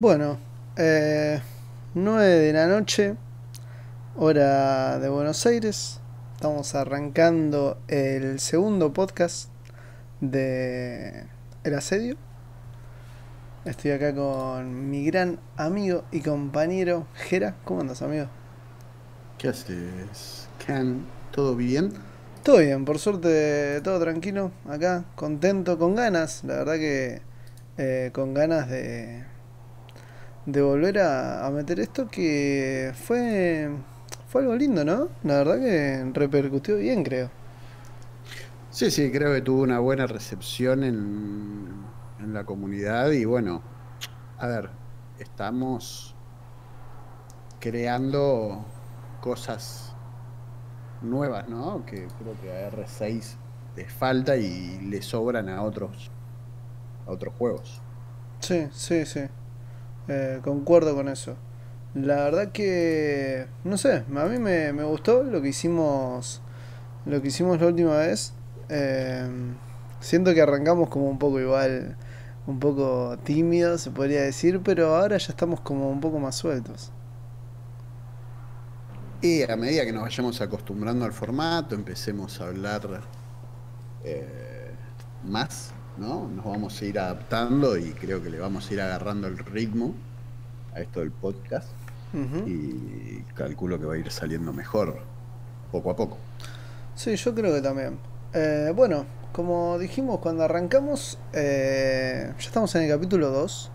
Bueno, eh, 9 de la noche, hora de Buenos Aires. Estamos arrancando el segundo podcast de El Asedio. Estoy acá con mi gran amigo y compañero Jera. ¿Cómo andas, amigo? ¿Qué haces, Can? ¿Todo bien? Todo bien, por suerte, todo tranquilo. Acá, contento, con ganas. La verdad que eh, con ganas de, de volver a, a meter esto que fue, fue algo lindo, ¿no? La verdad que repercutió bien, creo. Sí, sí, creo que tuvo una buena recepción en, en la comunidad y bueno, a ver, estamos creando cosas nuevas, ¿no? Que creo que a R6 les falta y le sobran a otros a otros juegos. Sí, sí, sí. Eh, concuerdo con eso. La verdad que, no sé, a mí me, gustó lo que hicimos, lo que hicimos la última vez. Eh, siento que arrancamos como un poco igual, un poco tímidos, se podría decir, pero ahora ya estamos como un poco más sueltos. Y a medida que nos vayamos acostumbrando al formato, empecemos a hablar eh, más, ¿no? Nos vamos a ir adaptando y creo que le vamos a ir agarrando el ritmo a esto del podcast y calculo que va a ir saliendo mejor poco a poco. Sí, yo creo que también. Eh, bueno, como dijimos cuando arrancamos, eh, ya estamos en el capítulo 2.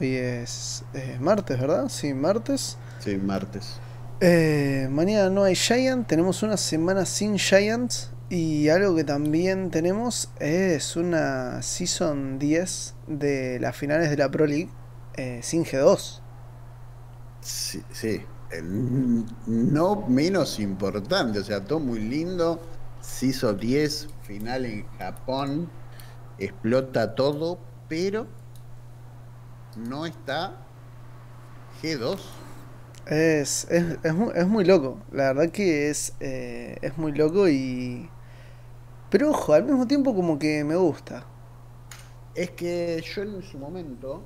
Hoy es eh, martes, ¿verdad? Sí, martes. Sí, martes. Eh, mañana no hay Giant, tenemos una semana sin Giants. Y algo que también tenemos es una Season 10 de las finales de la Pro League sin G2. Sí, no menos importante, o sea, todo muy lindo. Se hizo 10, final en Japón, explota todo, pero no está G2. Es, es, es muy loco, la verdad que es, eh, es muy loco y... Pero ojo, al mismo tiempo como que me gusta. Es que yo en su momento,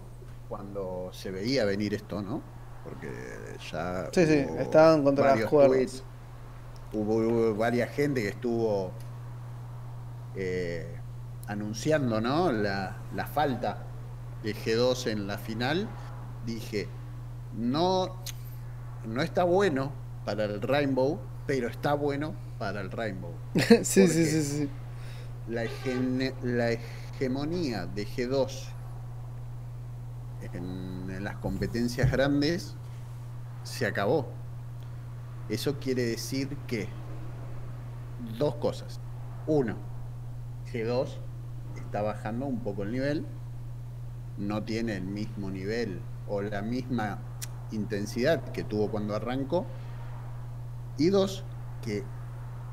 cuando se veía venir esto, ¿no? Porque ya Sí, sí, estaban contra las cuerdas. hubo, hubo varias gente que estuvo eh, anunciando, ¿no? La, la falta de G2 en la final. Dije, no, no está bueno para el Rainbow, pero está bueno para el Rainbow. sí, sí, sí, sí. la hegemonía de G2 en, las competencias grandes se acabó. Eso quiere decir que dos cosas. Uno, G2 está bajando un poco el nivel, no tiene el mismo nivel o la misma intensidad que tuvo cuando arrancó. Y dos, que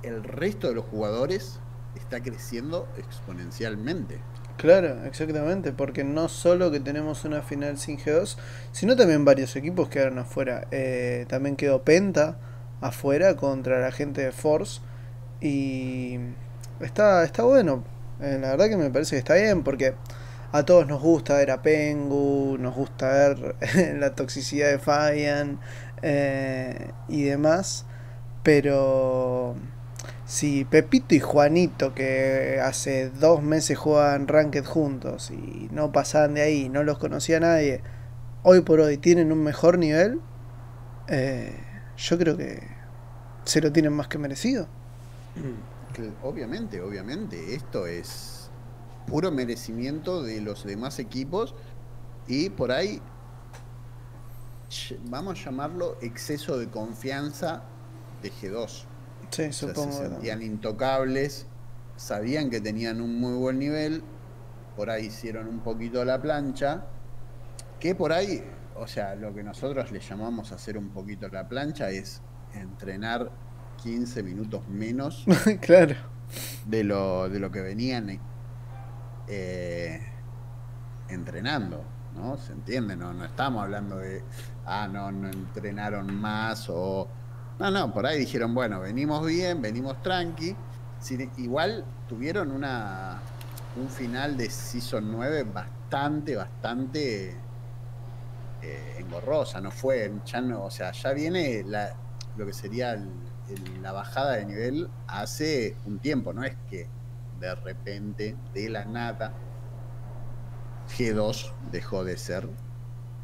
el resto de los jugadores está creciendo exponencialmente. Claro, exactamente, porque no solo que tenemos una final sin G2, sino también varios equipos quedaron afuera. Eh, también quedó Penta afuera contra la gente de Force y está, está bueno. Eh, la verdad que me parece que está bien porque a todos nos gusta ver a Pengu, nos gusta ver la toxicidad de Fabian eh, y demás, pero si Pepito y Juanito, que hace dos meses jugaban Ranked juntos y no pasaban de ahí, no los conocía nadie, hoy por hoy tienen un mejor nivel, eh, yo creo que se lo tienen más que merecido. Que obviamente, obviamente, esto es puro merecimiento de los demás equipos y por ahí vamos a llamarlo exceso de confianza de G2. Sí, O sea, supongo. se intocables, sabían que tenían un muy buen nivel, por ahí hicieron un poquito la plancha, que por ahí, o sea, lo que nosotros le llamamos hacer un poquito la plancha es entrenar 15 minutos menos claro. de lo, de lo que venían eh, entrenando, ¿no? ¿Se entiende? No, no estamos hablando de, ah, no, no entrenaron más o... No, no, por ahí dijeron, bueno, venimos bien, venimos tranqui. Sin- igual tuvieron una, un final de Season 9 bastante, bastante eh, engorrosa, no fue, ya no, o sea, ya viene la, lo que sería la bajada de nivel hace un tiempo, no es que de repente, de la nada, G2 dejó de ser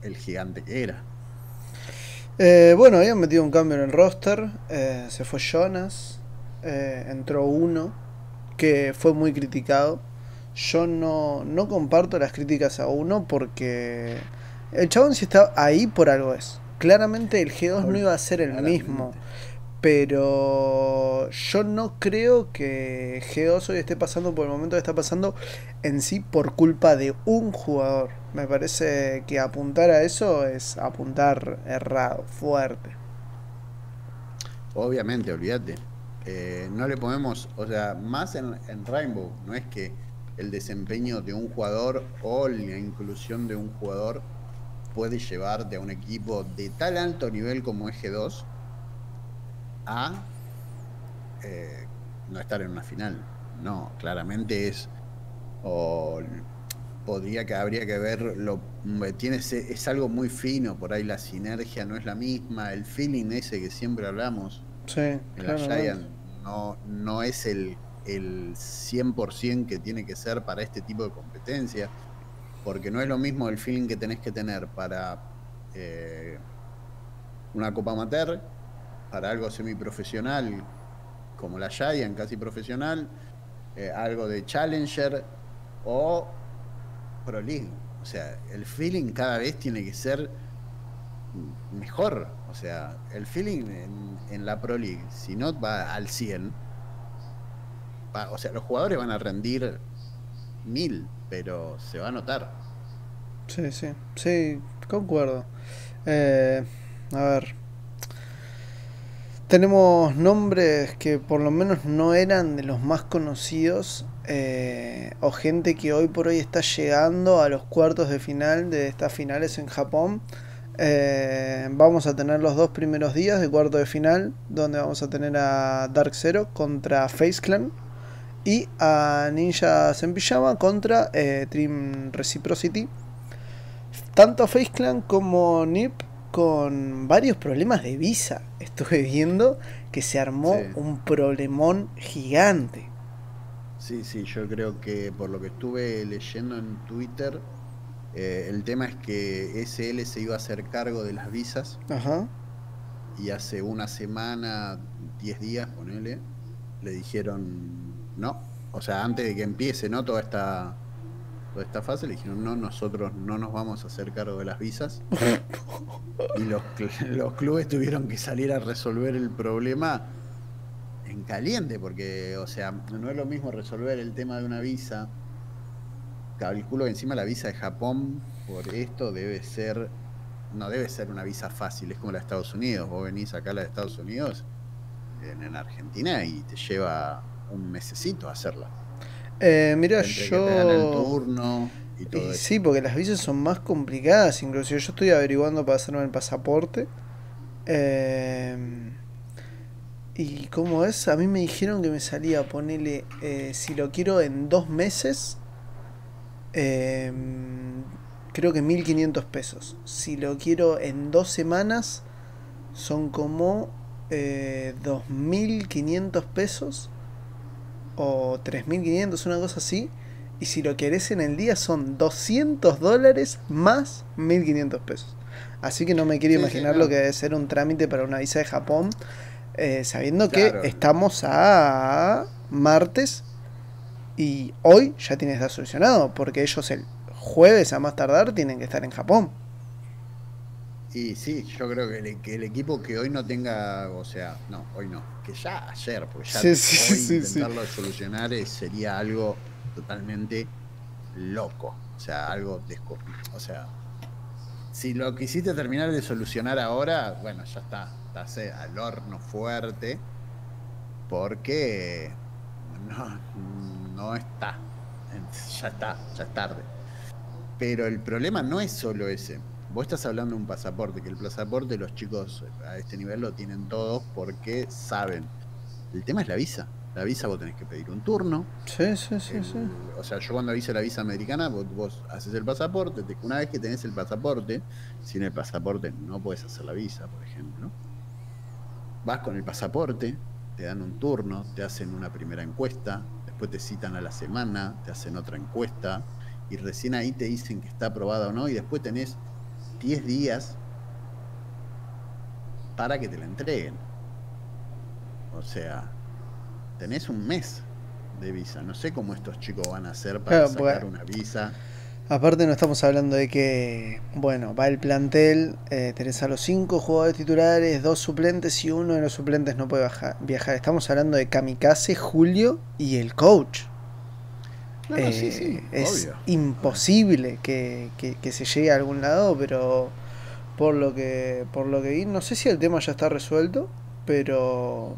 el gigante que era. Eh, bueno, habían metido un cambio en el roster. Eh, se fue Jonas. Eh, entró uno que fue muy criticado. Yo no, no comparto las críticas a uno porque el chabón si está ahí por algo es. Claramente el G2 no iba a ser el mismo. Pero yo no creo que G2 hoy esté pasando por el momento que está pasando en sí por culpa de un jugador. Me parece que apuntar a eso es apuntar errado, fuerte. Obviamente, olvídate. Eh, no le podemos, o sea, más en, en Rainbow, no es que el desempeño de un jugador o la inclusión de un jugador puede llevarte a un equipo de tal alto nivel como es G2 a eh, no estar en una final. No, claramente es. O podría que habría que ver lo tiene es algo muy fino por ahí la sinergia no es la misma el feeling ese que siempre hablamos sí, en la Giant no no es el el 100% que tiene que ser para este tipo de competencia porque no es lo mismo el feeling que tenés que tener para eh, una Copa Amateur para algo semiprofesional como la Giant, casi profesional, eh, algo de Challenger o Pro League. O sea, el feeling cada vez tiene que ser mejor. O sea, el feeling en, la Pro League, si no va al 100, o sea, los jugadores van a rendir mil, pero se va a notar. Sí, sí, sí, concuerdo. Eh, a ver, tenemos nombres que por lo menos no eran de los más conocidos eh, o gente que hoy por hoy está llegando a los cuartos de final de estas finales en Japón. Eh, vamos a tener los dos primeros días de cuarto de final, donde vamos a tener a Dark Zero contra Face Clan y a Ninjas en Pijama contra eh, Dream Reciprocity. Tanto Face Clan como NIP con varios problemas de visa. Estuve viendo que se armó un problemón gigante. Sí, sí, yo creo que por lo que estuve leyendo en Twitter, eh, el tema es que SL se iba a hacer cargo de las visas. Ajá. Y hace una semana, 10 días, ponele, le dijeron no. O sea, antes de que empiece, ¿no? Toda esta esta fase, le dijeron, no, nosotros no nos vamos a hacer cargo de las visas. y los, los clubes tuvieron que salir a resolver el problema en caliente, porque, o sea, no es lo mismo resolver el tema de una visa. Calculo que encima la visa de Japón, por esto, debe ser, no debe ser una visa fácil, es como la de Estados Unidos. Vos venís acá a la de Estados Unidos, en, en Argentina, y te lleva un mesecito hacerla. Eh, mira, yo. Sí, porque las visas son más complicadas. Inclusive yo estoy averiguando para hacerme el pasaporte. Em, ¿Y cómo es? A mí me dijeron que me salía, ponele, eh, si lo quiero en dos meses, em, creo que 1500 pesos. Si lo quiero en dos semanas, son como eh, 2500 pesos o 3.500, una cosa así. Y si lo querés en el día son 200 dólares más 1.500 pesos. Así que no me quiero imaginar lo que debe ser un trámite para una visa de Japón, eh, sabiendo que estamos a martes y hoy ya tiene que estar solucionado, porque ellos el jueves a más tardar tienen que estar en Japón. Y sí, yo creo que el, que el, equipo que hoy no tenga, o sea, no, hoy no, que ya ayer, porque ya hoy intentarlo solucionar sería algo totalmente loco, o sea, algo desco o sea, si lo quisiste terminar de solucionar ahora, bueno, ya está, estás al horno fuerte, porque no, no está, ya está, ya es tarde. Pero el problema no es solo ese Vos estás hablando de un pasaporte, que el pasaporte los chicos a este nivel lo tienen todos porque saben. El tema es la visa. La visa vos tenés que pedir un turno. Sí, sí, sí, El- sí. O sea, yo cuando hice la visa americana, vos, vos haces el pasaporte. te- una vez que tenés el pasaporte, sin el pasaporte no podés hacer la visa, por ejemplo. Vas con el pasaporte, te dan un turno, te hacen una primera encuesta, después te citan a la semana, te hacen otra encuesta, y recién ahí te dicen que está aprobada o no, y después tenés 10 días para que te la entreguen. O sea, tenés un mes de visa. No sé cómo estos chicos van a hacer para Claro, sacar una visa. Aparte no estamos hablando de que, bueno, va el plantel, eh, tenés a los cinco jugadores titulares, dos suplentes y uno de los suplentes no puede viajar. Estamos hablando de Kamikaze, Julio y el coach. No, no, sí, Eh, sí, es obvio. imposible que, que- que se llegue a algún lado, pero por lo que por lo que vi, no sé si el tema ya está resuelto, pero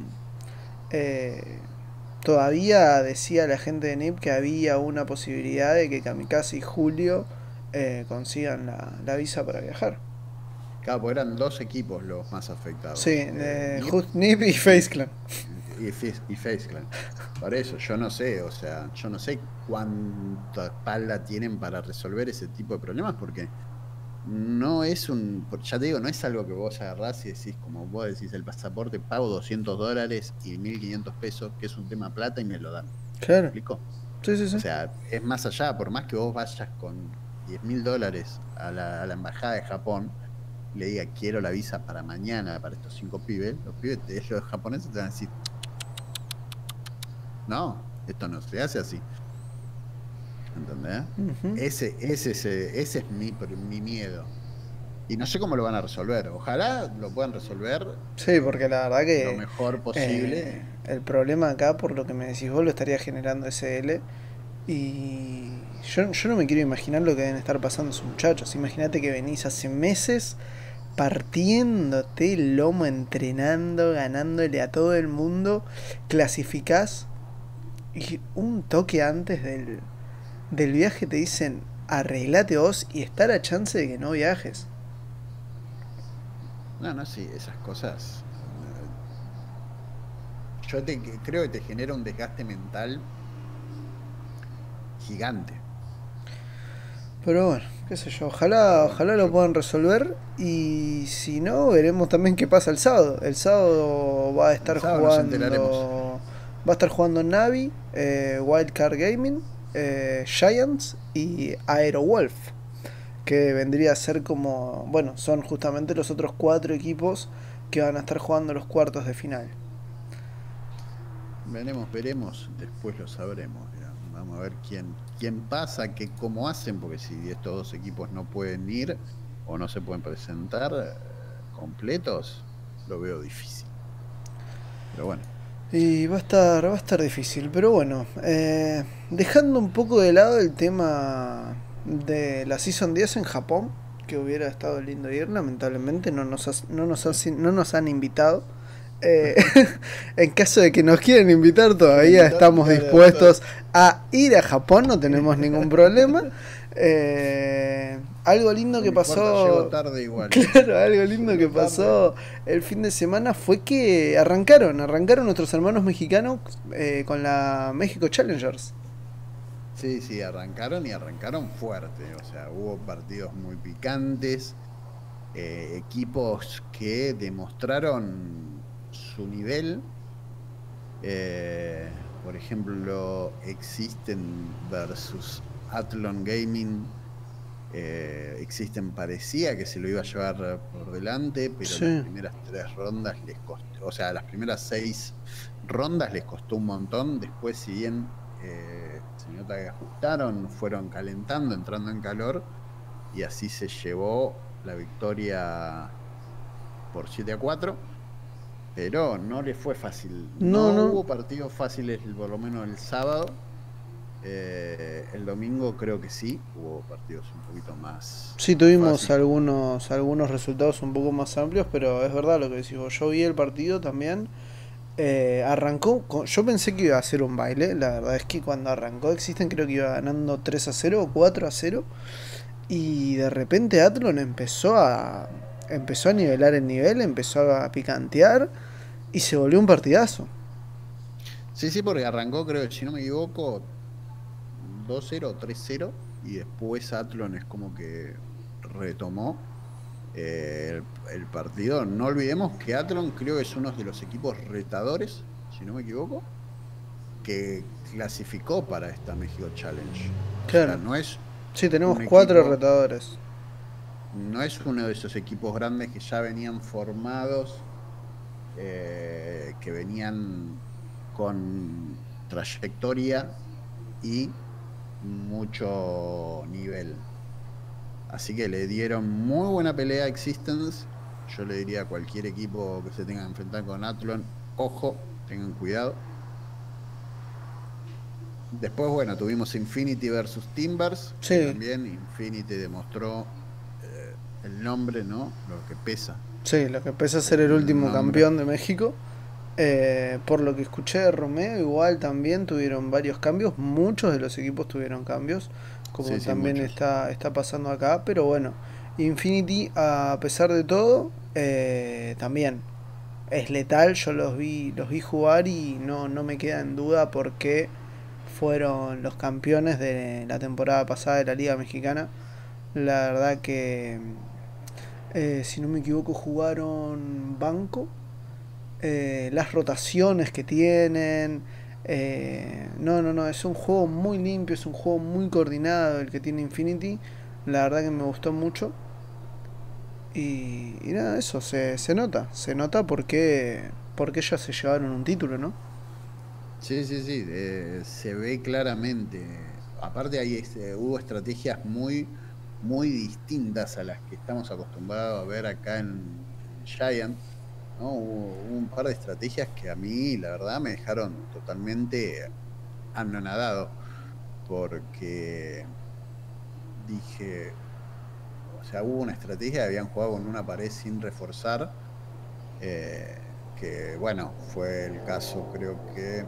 eh, todavía decía la gente de NIP que había una posibilidad de que Kamikaze y Julio eh, consigan la, la visa para viajar. Claro, porque eran dos equipos los más afectados. Sí, Eh, eh, Nip Just NIP y Face Clan. Y, y Face Clan. Por eso, yo no sé, o sea, yo no sé cuánta espalda tienen para resolver ese tipo de problemas, porque no es un, ya te digo, no es algo que vos agarrás y decís, como vos decís, el pasaporte pago 200 dólares y 1500 pesos, que es un tema plata y me lo dan. ¿Me Claro. explico? Sí, sí, sí. O sea, es más allá, por más que vos vayas con 10 mil dólares a la, a la embajada de Japón, le diga quiero la visa para mañana para estos cinco pibes, los pibes, te- los japoneses te van a decir, no, esto no se hace así. ¿Entendés? Ese, ese, ese, ese es mi, mi miedo. Y no sé cómo lo van a resolver. Ojalá lo puedan resolver Sí, porque la verdad que... lo mejor posible. Eh, el problema acá, por lo que me decís vos, lo estaría generando SL. Y yo, yo no me quiero imaginar lo que deben estar pasando esos muchachos. Imagínate que venís hace meses partiéndote el lomo, entrenando, ganándole a todo el mundo, clasificás y un toque antes del, del viaje te dicen arreglate vos y está la chance de que no viajes. No, no, sí, esas cosas. eh, Yo te, creo que te genera un desgaste mental gigante. Pero bueno, qué sé yo, ojalá, ojalá lo puedan resolver y si no, veremos también qué pasa el sábado. El sábado va a estar sábado jugando. Va a estar jugando Navi, eh, Wildcard Gaming, eh, Giants y Aerowolf, que vendría a ser como, bueno, son justamente los otros cuatro equipos que van a estar jugando los cuartos de final. Veremos, veremos, después lo sabremos. Vamos a ver quién, quién pasa, qué, cómo hacen, porque si estos dos equipos no pueden ir o no se pueden presentar eh, completos, lo veo difícil. Pero bueno, Y va a estar, va a estar difícil, pero bueno, eh, dejando un poco de lado el tema de la Season 10 en Japón, que hubiera estado lindo ir, lamentablemente no nos, has- no nos, han, no nos han invitado. Eh, en caso de que nos quieran invitar, todavía Invitar, estamos dispuestos a ir a Japón, no tenemos ningún problema. Eh, algo lindo que pasó. llego tarde igual. Claro, algo lindo que tarde. pasó el fin de semana fue que arrancaron, arrancaron nuestros hermanos mexicanos eh, con la México Challengers. Sí, sí, arrancaron y arrancaron fuerte. O sea, hubo partidos muy picantes, eh, equipos que demostraron su nivel. Eh, por ejemplo, Existen versus Athlon Gaming. Eh, Existen parecía que se lo iba a llevar por delante, pero Sí. las primeras tres rondas les costó, o sea, las primeras seis rondas les costó un montón. Después, si bien eh, se nota que ajustaron, fueron calentando, entrando en calor, y así se llevó la victoria por 7 a 4. Pero no le fue fácil. No, No, no. hubo partidos fáciles, por lo menos el sábado. Eh, el domingo creo que sí, hubo partidos un poquito más. Sí, tuvimos fácil. algunos, algunos resultados un poco más amplios, pero es verdad lo que decís vos. Yo vi el partido también. eh, arrancó, con- yo pensé que iba a ser un baile. La verdad es que cuando arrancó Existen creo que iba ganando 3 a 0 o 4 a 0. Y de repente Athlon empezó a, empezó a nivelar el nivel, empezó a picantear y se volvió un partidazo. Sí, sí, porque arrancó, creo, si no me equivoco, 2-0 o 3-0 y después Atlon es como que retomó eh, el, partido. No olvidemos que Atlon creo que es uno de los equipos retadores, si no me equivoco, que clasificó para esta México Challenge. Claro. no es. Sí, tenemos cuatro retadores. No es uno de esos equipos grandes que ya venían formados, eh, que venían con trayectoria y mucho nivel. Así que le dieron muy buena pelea a Existence. Yo le diría a cualquier equipo que se tenga que enfrentar con Athlon, ojo, tengan cuidado. Después, bueno, tuvimos Infinity versus Timbers. Sí. También Infinity demostró eh, el nombre, ¿no? Lo que pesa. Sí, lo que pesa ser el, último campeón de México. Eh, por lo que escuché de Romeo, igual también tuvieron varios cambios. Muchos de los equipos tuvieron cambios como también está, está pasando acá. Pero bueno, Infinity, a pesar de todo, eh, también es letal. Yo los vi, los vi jugar y no, no me queda en duda porque fueron los campeones de la temporada pasada de la Liga Mexicana. La verdad que, eh, si no me equivoco, jugaron banco. Eh, las rotaciones que tienen eh, no, no, no, es un juego muy limpio, es un juego muy coordinado el que tiene Infinity. La verdad que me gustó mucho. Y, nada, eso se, se nota, se nota porque, porque ellos se llevaron un título, ¿no? Sí, sí, sí, eh, se ve claramente. Aparte ahí este, hubo estrategias muy, muy distintas a las que estamos acostumbrados a ver acá en Giant Hubo, un par de estrategias que a mí, la verdad, me dejaron totalmente anonadado. Porque dije, o sea, hubo una estrategia, habían jugado con una pared sin reforzar. Eh, que bueno, fue el caso, creo que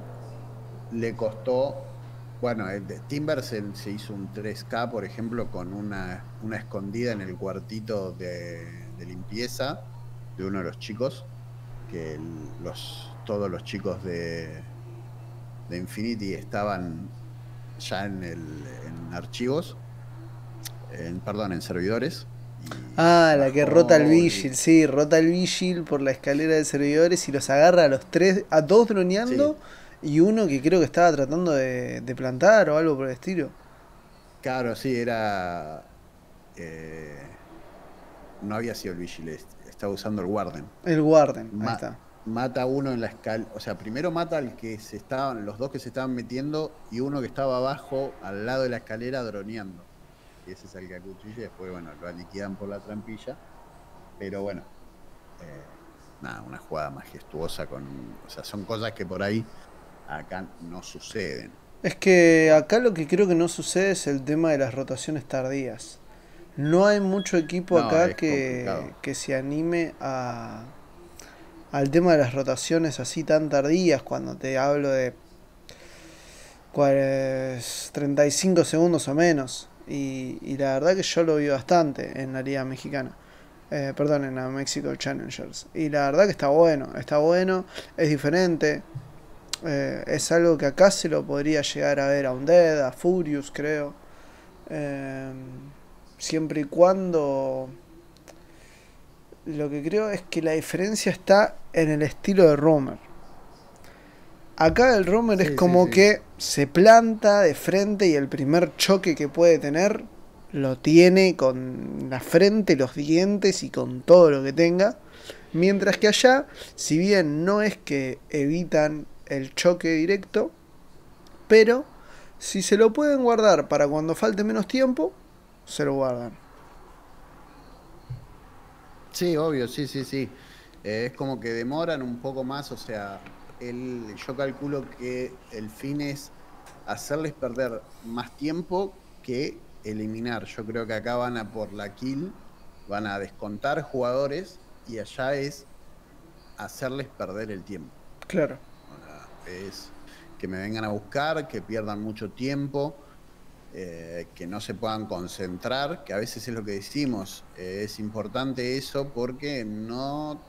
le costó. Bueno, Timber se, hizo un 3K, por ejemplo, con una, una escondida en el cuartito de limpieza de uno de los chicos que los, todos los chicos de, de Infinity estaban ya en, el, en archivos, en, perdón, en servidores. Ah, la que rota el Vigil, sí, rota el Vigil por la escalera de servidores y los agarra a los tres, a dos droneando y uno que creo que estaba tratando de, plantar o algo por el estilo. Claro, sí, era. Eh, no había sido el Vigil, estaba usando el Warden. El Warden, ahí está. Mata a uno en la escala. O sea, primero mata al que se estaban, los dos que se estaban metiendo y uno que estaba abajo, al lado de la escalera, droneando. Y ese es el que acuchilla y después, bueno, lo liquidan por la trampilla. Pero bueno, eh, nada, una jugada majestuosa con. O sea, son cosas que por ahí acá no suceden. Es que acá lo que creo que no sucede es el tema de las rotaciones tardías. No hay mucho equipo acá que, que, se anime a al tema de las rotaciones así tan tardías, cuando te hablo de 35 segundos o menos. Y, y, la verdad que yo lo vi bastante en la Liga Mexicana. Eh, perdón, en la Mexico Challengers. Y la verdad que está bueno, está bueno, es diferente. Eh, es algo que acá se lo podría llegar a ver a Undead, a Furious, creo. Eh, siempre y cuando lo que creo es que la diferencia está en el estilo de Romer. Acá el Romer es como que se planta de frente y el primer choque que puede tener lo tiene con la frente, los dientes y con todo lo que tenga. Mientras que allá, si bien no es que evitan el choque directo, pero si se lo pueden guardar para cuando falte menos tiempo, se lo guardan. Sí, obvio, sí, sí, sí. Eh, es como que demoran un poco más, o sea, el, yo calculo que el fin es hacerles perder más tiempo que eliminar. Yo creo que acá van a por la kill, van a descontar jugadores y allá es hacerles perder el tiempo. Claro. Es que me vengan a buscar, que pierdan mucho tiempo eh, que no se puedan concentrar, que a veces es lo que decimos, eh, es importante eso porque no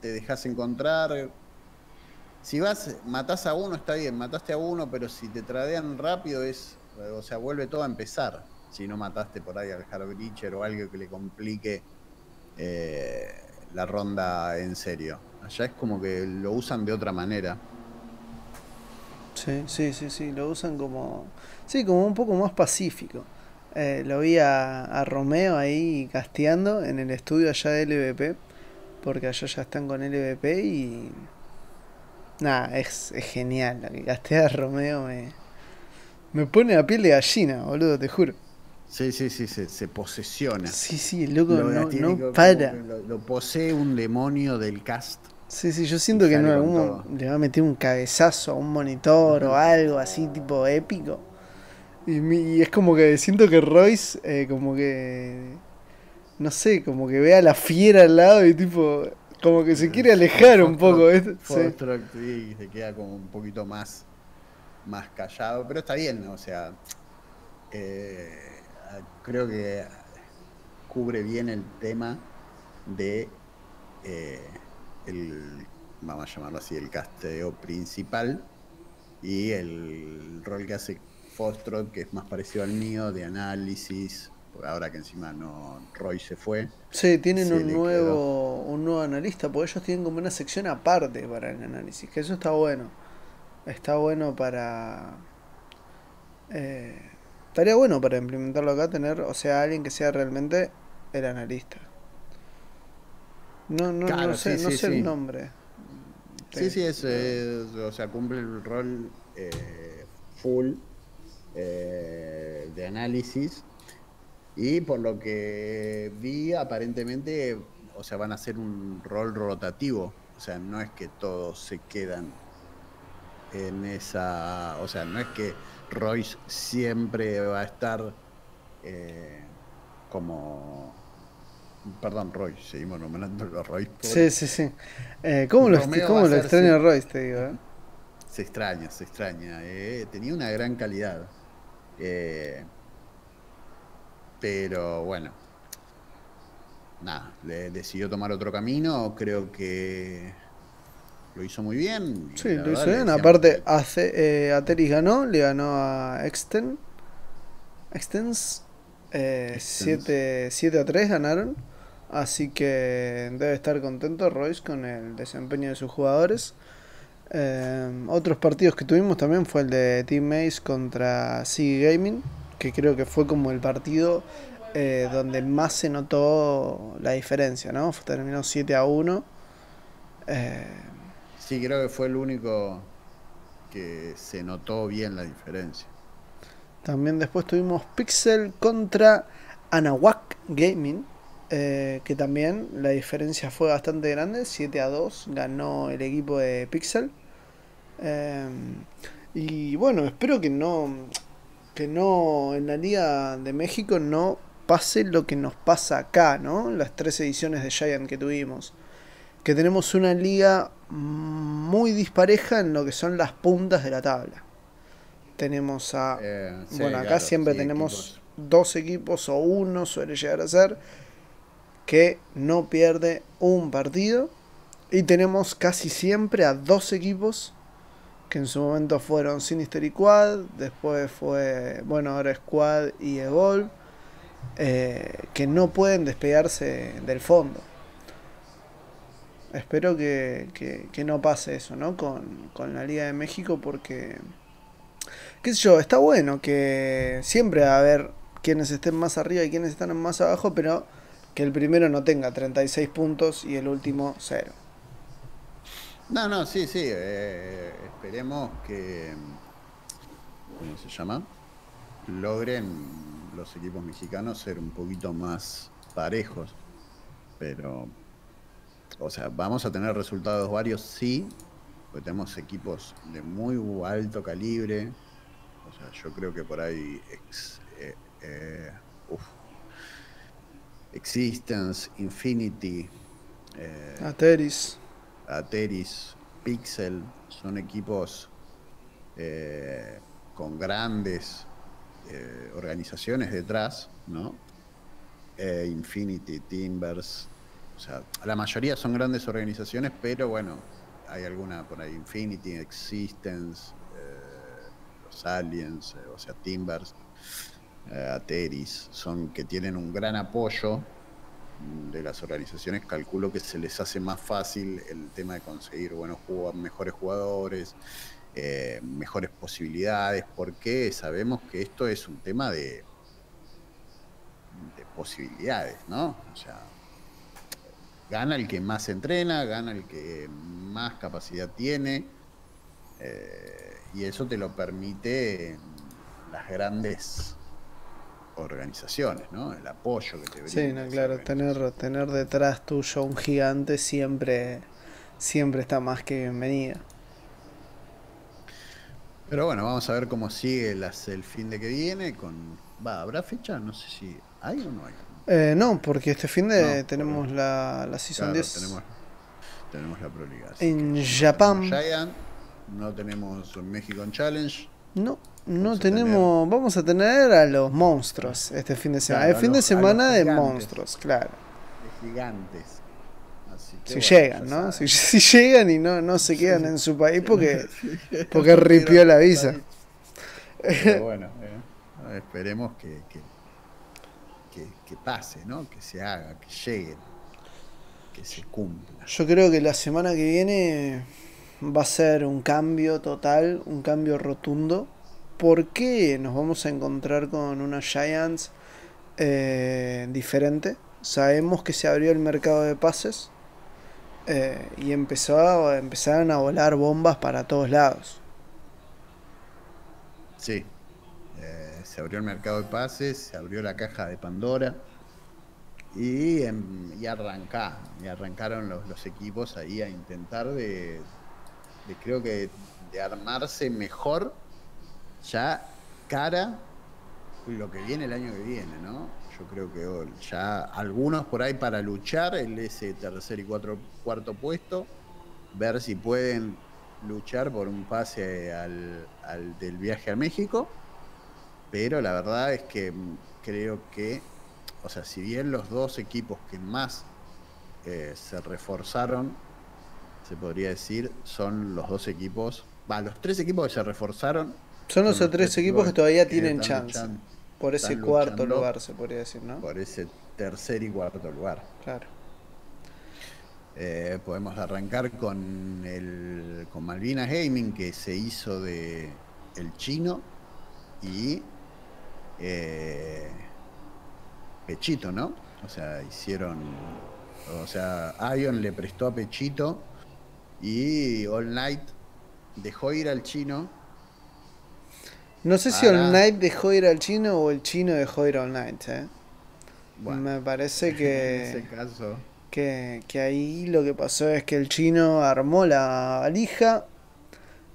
te dejas encontrar si vas, matás a uno, está bien, mataste a uno, pero si te tradean rápido es, o sea, vuelve todo a empezar. Si no mataste por ahí al Harbreacher o algo que le complique eh, la ronda en serio. Allá es como que lo usan de otra manera. Sí, sí, sí, sí, lo usan como, sí, como un poco más pacífico. Eh, lo vi a, Romeo ahí casteando en el estudio allá de LVP, porque allá ya están con LVP y... Nada, es, genial, lo que castea a Romeo me, me pone a piel de gallina, boludo, te juro. Sí, sí, sí, se, se posesiona. Sí, sí, el loco no, para. Lo, posee un demonio del cast. Sí, sí, yo siento que en algún le va a meter un cabezazo a un monitor o algo así, tipo épico. Y, es como que siento que Royce, eh, como que. No sé, como que ve a la fiera al lado y tipo. Como que se quiere alejar un poco. sí. se queda como un poquito más, más callado, pero está bien, o sea. Eh, creo que cubre bien el tema de eh, el, vamos a llamarlo así, el casteo principal y el rol que hace Fostrot, que es más parecido al mío, de análisis, ahora que encima no Roy se fue. Sí, tienen un nuevo, un nuevo analista, porque ellos tienen como una sección aparte para el análisis, que eso está bueno. Está bueno para... Eh, Estaría bueno para implementarlo acá tener, o sea, alguien que sea realmente el analista. No, no, no sé, no sé el nombre. Sí, sí, es, o sea, cumple el rol eh, full eh, de análisis. Y por lo que vi, aparentemente, o sea, van a hacer un rol rotativo. O sea, no es que todos se quedan en esa. O sea, no es que Royce siempre va a estar eh, como. Perdón, Royce, seguimos nombrando a Royce. Sí, sí, sí. Eh, ¿Cómo, lo, ¿cómo lo extraña Royce, te digo? Eh? Se extraña, se extraña. tenía una gran calidad. Pero bueno, nada, le decidió tomar otro camino. Creo que lo hizo muy bien. Sí, lo hizo bien. Aparte, eh, Ateris ganó, le ganó a Exten. Extens. 7 eh, a 3 ganaron. Así que debe estar contento Royce con el desempeño de sus jugadores. Eh, otros partidos que tuvimos también fue el de Team Mace contra Sig Gaming, que creo que fue como el partido donde más se notó la diferencia, ¿no? Terminó 7 a 1. Eh, Sí, creo que fue el único que se notó bien la diferencia. También después tuvimos Pixel contra Anahuac Gaming, eh, que también la diferencia fue bastante grande, 7 a 2 ganó el equipo de Pixel. Eh, y bueno, espero que no, que no en la Liga de México no pase lo que nos pasa acá, ¿no? Las tres ediciones de Giant que tuvimos. Que tenemos una liga muy dispareja en lo que son las puntas de la tabla. Tenemos a... Eh, bueno, acá siempre tenemos dos equipos o uno suele llegar a ser que no pierde un partido. Y tenemos casi siempre a dos equipos que en su momento fueron Sinister y Quad, después fue, bueno, ahora Squad y Evolve, eh, que no pueden despegarse del fondo. Espero que, no pase eso, ¿no? Con, la Liga de México porque, qué sé yo, está bueno que siempre va a haber quienes estén más arriba y quienes están más abajo, pero que el primero no tenga 36 puntos y el último cero. No, no, sí, sí. Eh, esperemos que, ¿cómo se llama? Logren los equipos mexicanos ser un poquito más parejos. Pero o sea, vamos a tener resultados varios, sí, porque tenemos equipos de muy alto calibre. O sea, yo creo que por ahí eh, eh, Existence, Infinity, eh, Ateris. Ateris, Pixel, son equipos con grandes organizaciones detrás, ¿no? Infinity, Timbers, o sea, la mayoría son grandes organizaciones, pero bueno, hay alguna por ahí, Infinity, Existence, eh, los Aliens, eh, o sea, Timbers, Ateris, son que tienen un gran apoyo de las organizaciones, calculo que se les hace más fácil el tema de conseguir buenos mejores jugadores, mejores posibilidades, porque sabemos que esto es un tema de, de posibilidades, ¿no? O sea, gana el que más entrena, gana el que más capacidad tiene, eh, y eso te lo permite las grandes organizaciones, ¿no? El apoyo que te brinda. Sí, claro, tener, tener detrás tuyo un gigante siempre, siempre está más que bienvenida. Pero bueno, vamos a ver cómo sigue las, el fin de que viene. Con, va, ¿Habrá fecha? No sé si hay o no hay. Eh, no, porque este fin de tenemos la, la Season 10. Tenemos, tenemos la Pro En Japón. No tenemos México Challenge. No, no tenemos. Vamos a tener a los monstruos este fin de semana. el fin de semana de monstruos, claro. De gigantes. si llegan, ¿no? Si, llegan y no, no se quedan en su país porque, porque ripió la visa. Pero bueno, eh, esperemos que que, pase, ¿no? Que se haga, que llegue, que se cumpla. Yo creo que la semana que viene va a ser un cambio total, un cambio rotundo. Porque nos vamos a encontrar con una Giants eh, diferente. Sabemos que se abrió el mercado de pases eh, y empezó a, empezaron a volar bombas para todos lados. Sí, se abrió el mercado de pases, se abrió la caja de Pandora y, em, y, arrancaron los, equipos ahí a intentar de, creo que de armarse mejor ya cara lo que viene el año que viene, ¿no? Yo creo que ya algunos por ahí para luchar en ese tercer y cuatro, cuarto puesto, ver si pueden luchar por un pase al, del viaje a México pero la verdad es que creo que, o sea, si bien los dos equipos que más eh, se reforzaron, se podría decir, son los dos equipos, va, los tres equipos que se reforzaron. Son los, tres, equipos que todavía tienen chance. por ese cuarto lugar, se podría decir, ¿no? Por ese tercer y cuarto lugar. Claro. Eh, podemos arrancar con el con Malvinas Gaming que se hizo de el chino y eh, Pechito, ¿no? O sea, hicieron. O sea, Ion le prestó a Pechito y All Night dejó ir al chino. No sé si All Night dejó ir al chino o el chino dejó ir a All Night, ¿eh? Me parece que. En ese caso. Que, que ahí lo que pasó es que el chino armó la valija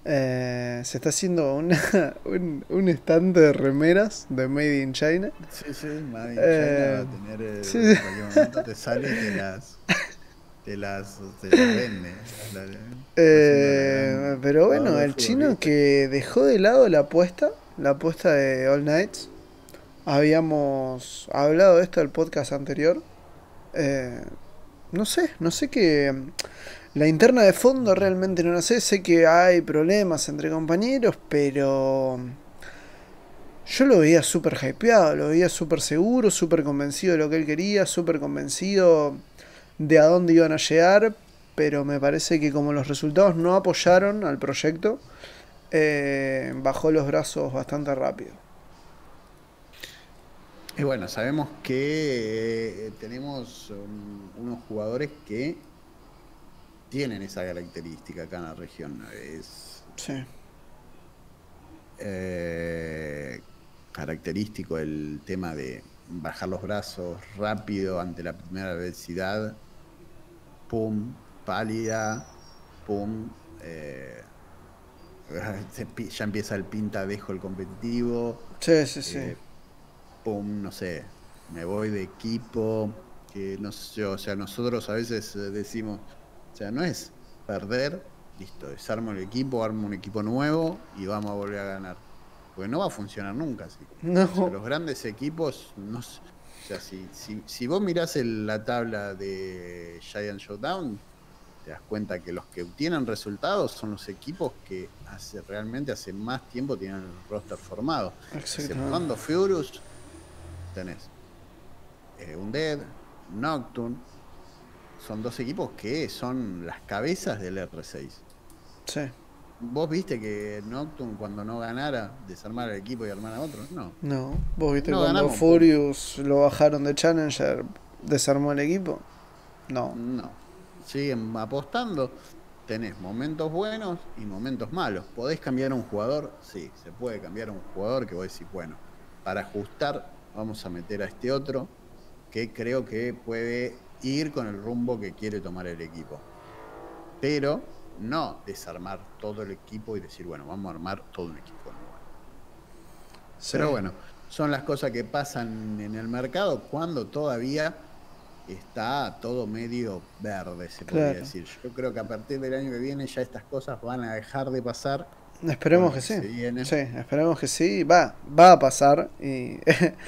eh, se está haciendo una, un, un estante de remeras de Made in China. Sí, sí, Made in China va a eh, tener. Eh, sí. En cualquier momento te sale te las. Te las, te las vende. Eh, pero bueno, el chino que dejó de lado la apuesta, la apuesta de All Nights. Habíamos hablado de esto en el podcast anterior. Eh, no sé, no sé qué. La interna de fondo realmente no la sé, sé que hay problemas entre compañeros, pero yo lo veía súper hypeado, lo veía súper seguro, súper convencido de lo que él quería, súper convencido de a dónde iban a llegar, pero me parece que como los resultados no apoyaron al proyecto, eh, bajó los brazos bastante rápido. Y bueno, sabemos que eh, tenemos um, unos jugadores que tienen esa característica acá en la región. Es eh, característico el tema de bajar los brazos rápido ante la primera adversidad, pum, pálida, pum, eh, ya empieza el pinta dejo el competitivo. Sí, sí, sí. Eh, pum, no sé, me voy de equipo, que no sé, o sea, nosotros a veces decimos, o sea, no es perder, listo, desarmo el equipo, armo un equipo nuevo y vamos a volver a ganar. Porque no va a funcionar nunca así. los grandes equipos, no, o sea, si, si, vos mirás la tabla de Giant Showdown, te das cuenta que los que obtienen resultados son los equipos que hace realmente hace más tiempo tienen el roster formado. Cuando Furious tenés eh, un Dead, Nocturne, son dos equipos que son las cabezas del R6. Sí. ¿Vos viste que Nocturne cuando no ganara desarmar el equipo y armar a otro? No. No. ¿Vos viste cuando Furious lo bajaron de Challenger, desarmó el equipo? No. No. Siguen apostando. Tenés momentos buenos y momentos malos. ¿Podés cambiar a un jugador? Sí, se puede cambiar a un jugador que vos decís, bueno, para ajustar vamos a meter a este otro que creo que puede ir con el rumbo que quiere tomar el equipo. Pero no desarmar todo el equipo y decir, bueno, vamos a armar todo un equipo nuevo. Pero bueno, son las cosas que pasan en el mercado cuando todavía está todo medio verde, se podría decir. Yo creo que a partir del año que viene ya estas cosas van a dejar de pasar. Esperemos que sí. Sí, esperemos que sí. Va, va a pasar. Y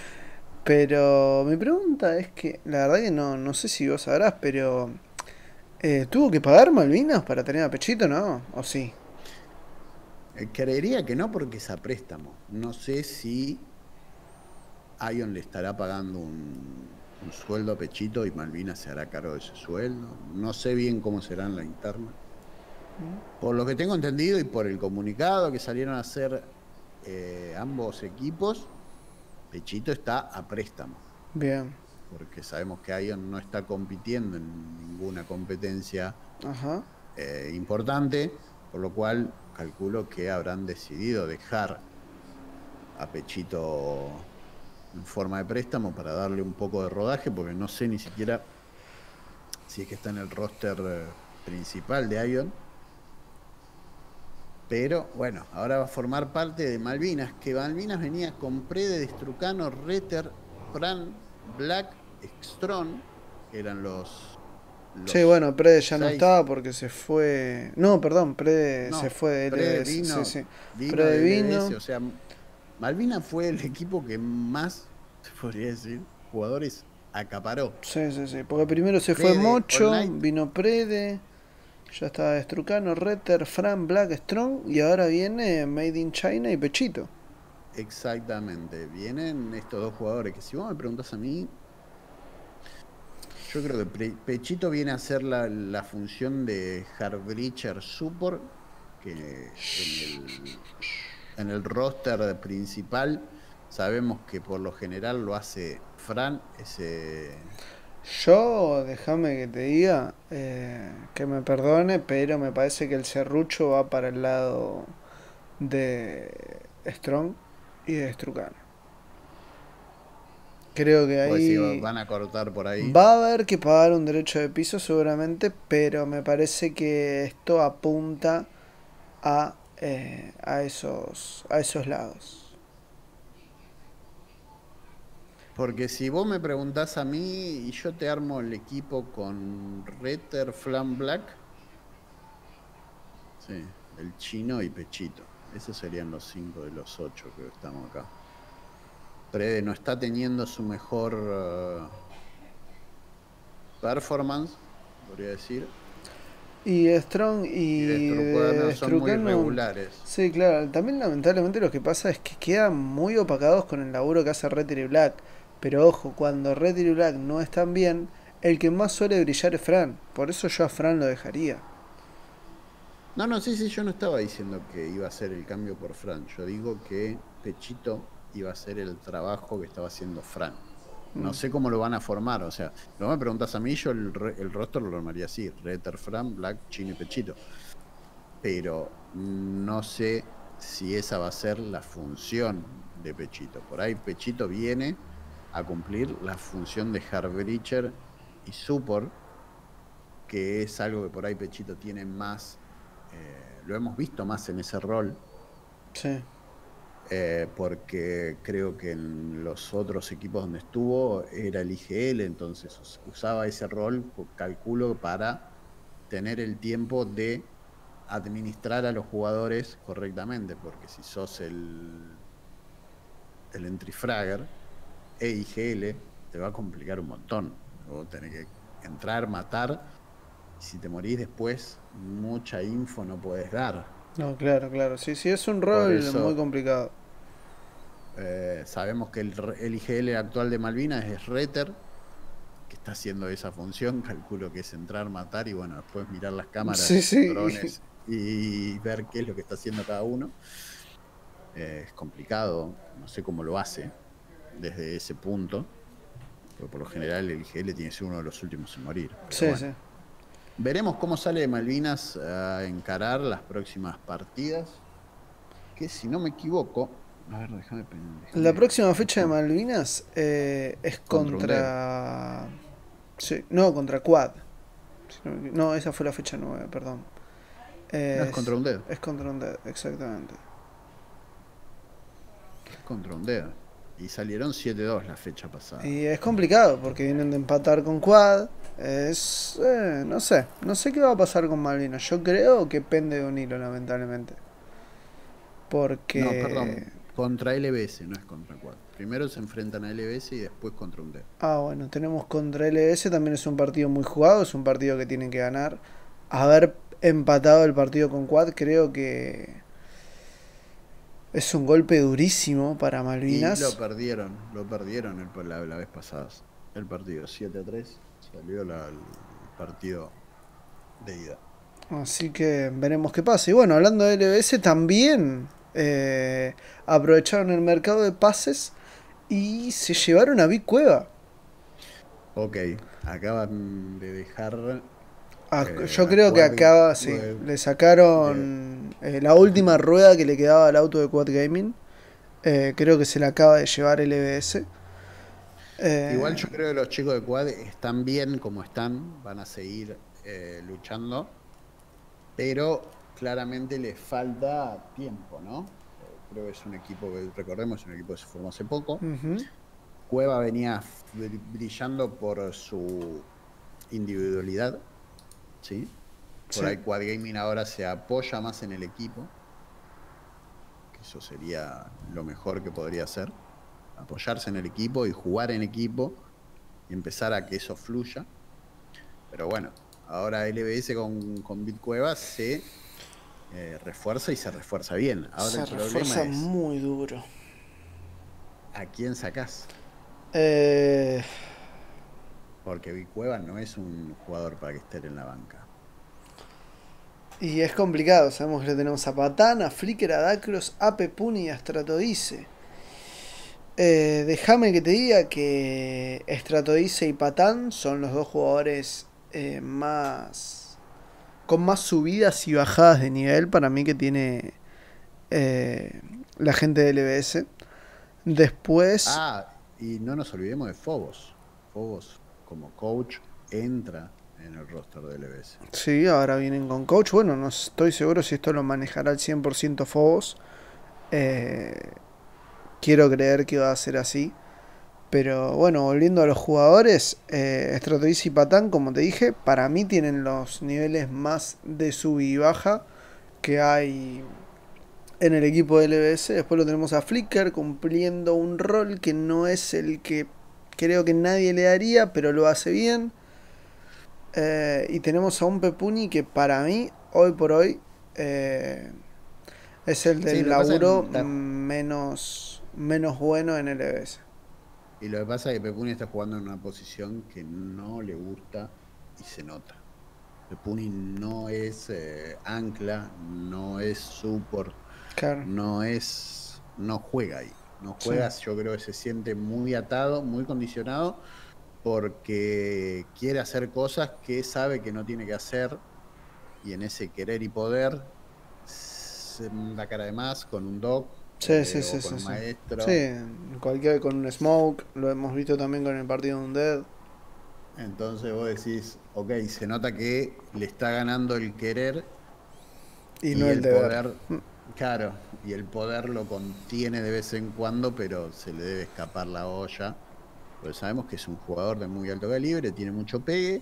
pero mi pregunta es que, la verdad que no, no sé si vos sabrás, pero eh, ¿Tuvo que pagar Malvinas para tener a Pechito, no? ¿O sí? Eh, creería que no porque es a préstamo. No sé si Ion le estará pagando un, sueldo a Pechito y Malvinas se hará cargo de ese sueldo. No sé bien cómo será en la interna. Mm. Por lo que tengo entendido y por el comunicado que salieron a hacer eh, ambos equipos, Pechito está a préstamo. Bien porque sabemos que Ion no está compitiendo en ninguna competencia eh, importante, por lo cual calculo que habrán decidido dejar a Pechito en forma de préstamo para darle un poco de rodaje, porque no sé ni siquiera si es que está en el roster eh, principal de Ion. Pero bueno, ahora va a formar parte de Malvinas, que Malvinas venía con Prede, Destrucano, Retter, Fran, Black, que eran los, Sí, bueno, Prede ya no estaba porque se fue. No, perdón, Prede se fue de LS. Vino, sí, vino, o sea, Malvina fue el equipo que más, se podría decir, jugadores acaparó. Sí, sí, sí. Porque primero se fue Mocho, vino Prede, ya estaba Strucano, Retter, Fran, Black, Strong y ahora viene Made in China y Pechito. Exactamente, vienen estos dos jugadores que si vos me preguntas a mí, yo creo que Pechito viene a hacer la, función de Hardbreacher Support, que en el, en el roster principal sabemos que por lo general lo hace Fran, ese... Yo, déjame que te diga, eh, que me perdone, pero me parece que el serrucho va para el lado de Strong y de Strucano. Creo que ahí. van a cortar por ahí. Va a haber que pagar un derecho de piso seguramente, pero me parece que esto apunta a, eh, a, esos, a esos lados. Porque si vos me preguntás a mí y yo te armo el equipo con Retter, Flam Black, sí, el chino y Pechito. Esos serían los cinco de los ocho que estamos acá. Prede no está teniendo su mejor uh, performance, podría decir. Y Strong y, son muy regulares. Sí, claro. También lamentablemente lo que pasa es que quedan muy opacados con el laburo que hace Red y Black. Pero ojo, cuando Red y Black no están bien, el que más suele brillar es Fran. Por eso yo a Fran lo dejaría. No, no, sí, sí, yo no estaba diciendo que iba a ser el cambio por Fran. Yo digo que Pechito iba a ser el trabajo que estaba haciendo Fran. No sé cómo lo van a formar, o sea, no me preguntas a mí, yo el, el rostro lo armaría así, Retter, Fran, Black, Chino y Pechito. Pero no sé si esa va a ser la función de Pechito. Por ahí Pechito viene a cumplir la función de Harbreacher y Support, que es algo que por ahí Pechito tiene más, eh, lo hemos visto más en ese rol. Sí. Eh, porque creo que en los otros equipos donde estuvo era el IGL, entonces usaba ese rol, calculo, para tener el tiempo de administrar a los jugadores correctamente, porque si sos el, el entry fragger e IGL, te va a complicar un montón. Vos tenés que entrar, matar Si te morís después, mucha info no puedes dar. No, claro, claro. Sí, sí, es un rol eso- muy complicado. Eh, sabemos que el, el IGL actual de Malvinas es Retter, que está haciendo esa función. Calculo que es entrar, matar y bueno, después mirar las cámaras, Sí, sí. drones y ver qué es lo que está haciendo cada uno. Eh, es complicado, no sé cómo lo hace desde ese punto. Porque por lo general el IGL tiene que ser uno de los últimos en morir. Pero Sí, bueno. sí. Veremos cómo sale de Malvinas a encarar las próximas partidas. Que si no me equivoco. A ver, déjame pen- déjame- La próxima fecha de Malvinas eh, es Contra contra. Sí, no, contra Quad. No, esa fue la fecha 9, perdón. No, es contra un dedo. Es contra un dedo, exactamente. Es contra un dedo. Y salieron 7-2 la fecha pasada. Y es complicado porque vienen de empatar con Quad. Es. eh, no sé. No sé qué va a pasar con Malvinas. Yo creo que pende de un hilo, lamentablemente. Porque. No, perdón. Contra LBS, no es contra 4. Primero se enfrentan a LBS y después contra un dedo. Ah, bueno, tenemos contra LS, también es un partido muy jugado, es un partido que tienen que ganar. Haber empatado el partido con Quad creo que es un golpe durísimo para Y Malvinas. lo perdieron, lo perdieron el- la, la vez pasada. El partido 7 a 3 salió la- el partido de ida. Así que veremos qué pasa. Y bueno, hablando de LBS, también eh, aprovecharon el mercado de pases y se llevaron a Big Cueva. Ok, acaban de dejar. Ah, Eh, yo creo que acaba, sí, le sacaron eh, la última rueda que le quedaba al auto de Quad Gaming. Eh, creo que se la acaba de llevar LBS. Eh, Igual yo creo que los chicos de Quad están bien como están, van a seguir eh, luchando, pero claramente les falta tiempo, ¿no? Creo que es un equipo que, recordemos, es un equipo que se formó hace poco. Cueva venía br- brillando por su individualidad, ¿sí? Por Sí. ahí Quad Gaming ahora se apoya más en el equipo, que eso sería lo mejor que podría hacer, apoyarse en el equipo y jugar en equipo y empezar a que eso fluya. Pero bueno, ahora LBS con, con Bitcueva se eh, refuerza y se refuerza bien. Ahora se el problema refuerza es muy duro. a quién sacás. Eh, Porque Bitcueva no es un jugador para que esté en la banca. Y es complicado, sabemos que le tenemos a Patán, a Flicker, a Dacros, a Pepuni y a Stratodice. Eh, Déjame que te diga que Stratodice y Patán son los dos jugadores eh, más. con más subidas y bajadas de nivel para mí que tiene eh, la gente de LBS. Después. Ah, y no nos olvidemos de Fobos. Fobos, como coach, entra en el roster de LBS. Sí, ahora vienen con coach. Bueno, no estoy seguro si esto lo manejará al 100% Fobos. Eh, quiero creer que va a ser así. Pero bueno, volviendo a los jugadores, eh, y Patán, como te dije, para mí tienen los niveles más de sub y baja que hay en el equipo de LBS. Después lo tenemos a Flickr cumpliendo un rol que no es el que creo que nadie le daría, pero lo hace bien. Eh, y tenemos a un Pepuni que para mí, hoy por hoy, eh, es el del Sí, laburo menos, menos bueno en LBS. Y lo que pasa es que Pepuni está jugando en una posición que no le gusta y se nota. Pepuni no es eh, ancla, no es support, Claro. no es. no juega ahí. No juega, yo creo que se siente muy atado, muy condicionado, porque quiere hacer cosas que sabe que no tiene que hacer, y en ese querer y poder da cara de más con un doc, Sí, eh, sí, o sí, con un maestro. Sí, cualquier con un smoke, lo hemos visto también con el partido de Undead. Entonces vos decís, ok, se nota que le está ganando el querer Y, no el, deber. poder. Claro, y el poder lo contiene de vez en cuando, pero se le debe escapar la olla. Porque sabemos que es un jugador de muy alto calibre, tiene mucho pegue,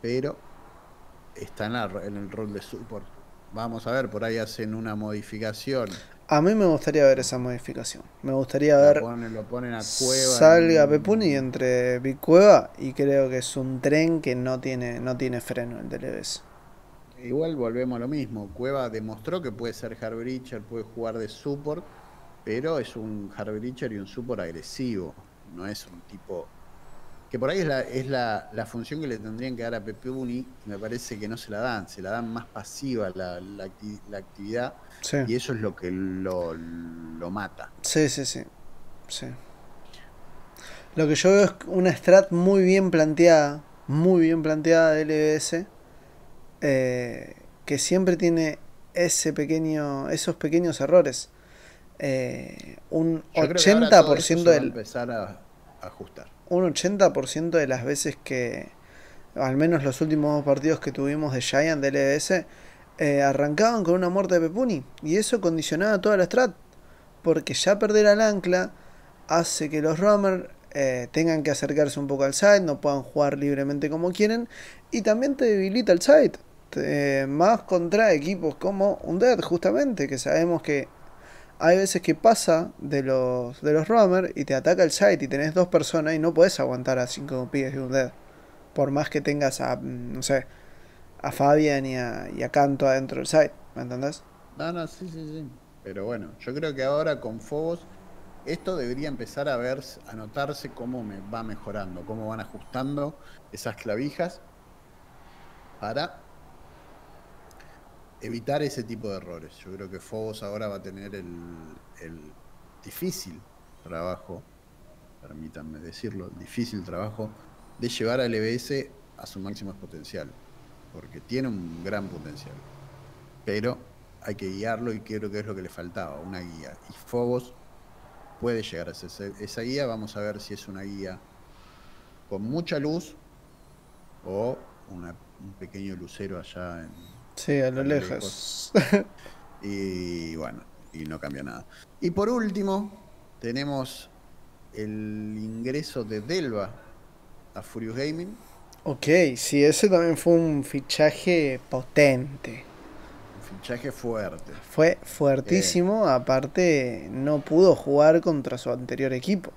pero está en, la- en el rol de support. Vamos a ver, por ahí hacen una modificación. A mí me gustaría ver esa modificación. Me gustaría Lo ver ponen, lo ponen a Cueva. salga en- Pepuni entre Big Cueva y creo que es un tren que no tiene no tiene freno el DLBS. Igual volvemos a lo mismo. Cueva demostró que puede ser hardbreacher, puede jugar de support, pero es un hardbreacher y un support agresivo. No es un tipo. Que por ahí es la, es la, la función que le tendrían que dar a Pepe Uni. Me parece que no se la dan. Se la dan más pasiva la, la acti- la actividad. Sí. Y eso es lo que lo, lo mata. Sí, sí, sí. Sí. Lo que yo veo es una strat muy bien planteada, muy bien planteada de LBS, eh, que siempre tiene ese pequeño, esos pequeños errores. Eh, un Yo creo que ahora todo eso 80% se va a del, empezar a, ajustar. un 80% de las veces que, al menos los últimos dos partidos que tuvimos de Giant de LBS, eh, arrancaban con una muerte de Pepuni. Y eso condicionaba toda la strat. Porque ya perder al ancla hace que los roamers eh, tengan que acercarse un poco al side, no puedan jugar libremente como quieren. Y también te debilita el side. Más contra equipos como Undead, justamente, que sabemos que hay veces que pasa de los de los roamers y te ataca el site y tenés dos personas y no puedes aguantar a cinco pibes de Undead. Por más que tengas a, mm, no sé, a Fabian y a, y a Canto adentro del site, ¿me entendés? No, no, sí, sí, sí. Pero bueno, yo creo que ahora con Fobos esto debería empezar a ver, a notarse cómo me va mejorando, cómo van ajustando esas clavijas para evitar ese tipo de errores. Yo creo que Fobos ahora va a tener el, difícil trabajo, permítanme decirlo, el difícil trabajo de llevar al LBS a su máximo potencial, porque tiene un gran potencial. Pero hay que guiarlo y creo que es lo que le faltaba, una guía. Y Fobos puede llegar a ser esa guía. Vamos a ver si es una guía con mucha luz o una- un pequeño lucero allá en, Sí, a lo lejos. y bueno, y no cambia nada. Y por último, tenemos el ingreso de Delva a Furious Gaming. ok, sí, ese también fue un fichaje potente. Un fichaje fuerte. Fue fuertísimo, aparte no pudo jugar contra su anterior equipo.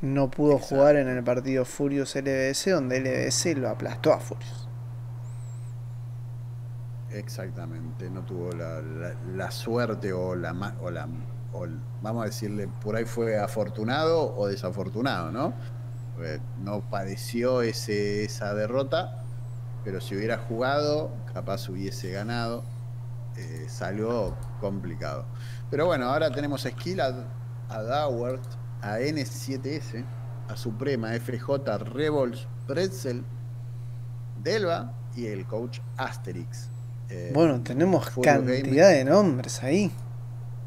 No pudo Exacto. jugar en el partido Furious LBS, donde LBS lo aplastó a Furious. Exactamente, no tuvo la, suerte o la, o la o vamos a decirle, por ahí fue afortunado o desafortunado, ¿no? Porque no padeció esa derrota, pero si hubiera jugado, capaz hubiese ganado. Eh, salió complicado. Pero bueno, ahora tenemos a Skill, a, a a N7S, a Suprema, FJ, Revolts, Pretzel, Delva y el coach Asterix. Eh, Bueno, tenemos cantidad Gaming, de nombres ahí.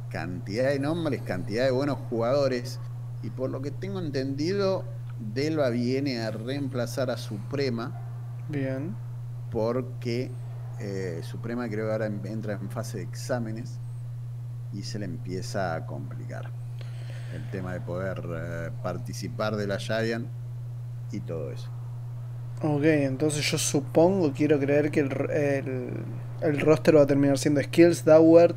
cantidad de nombres, cantidad de buenos jugadores. Y por lo que tengo entendido, Delva viene a reemplazar a Suprema Bien. porque eh, Suprema creo que ahora en- entra en fase de exámenes y se le empieza a complicar el tema de poder eh, participar de la Giant y todo eso. Ok, entonces yo supongo, quiero creer que el, el, el roster va a terminar siendo Skills, Dowert,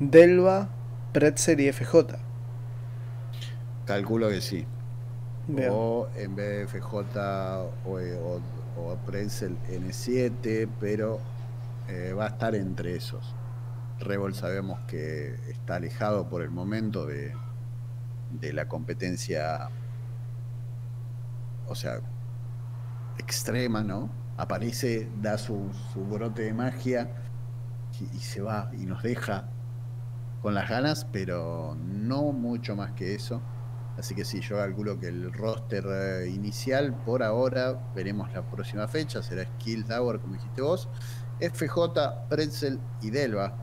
Delva, Pretzel y FJ. Calculo que sí. Bien. O en vez de FJ o, o, o Pretzel N7, pero eh, va a estar entre esos. Revol sabemos que está alejado por el momento de, de la competencia, o sea, extrema, ¿no? Aparece, da su, su brote de magia y, se va y nos deja con las ganas, pero no mucho más que eso. Así que sí, yo calculo que el roster eh, inicial por ahora, veremos la próxima fecha, será Skill Tower, como dijiste vos. FJ, Pretzel y Delva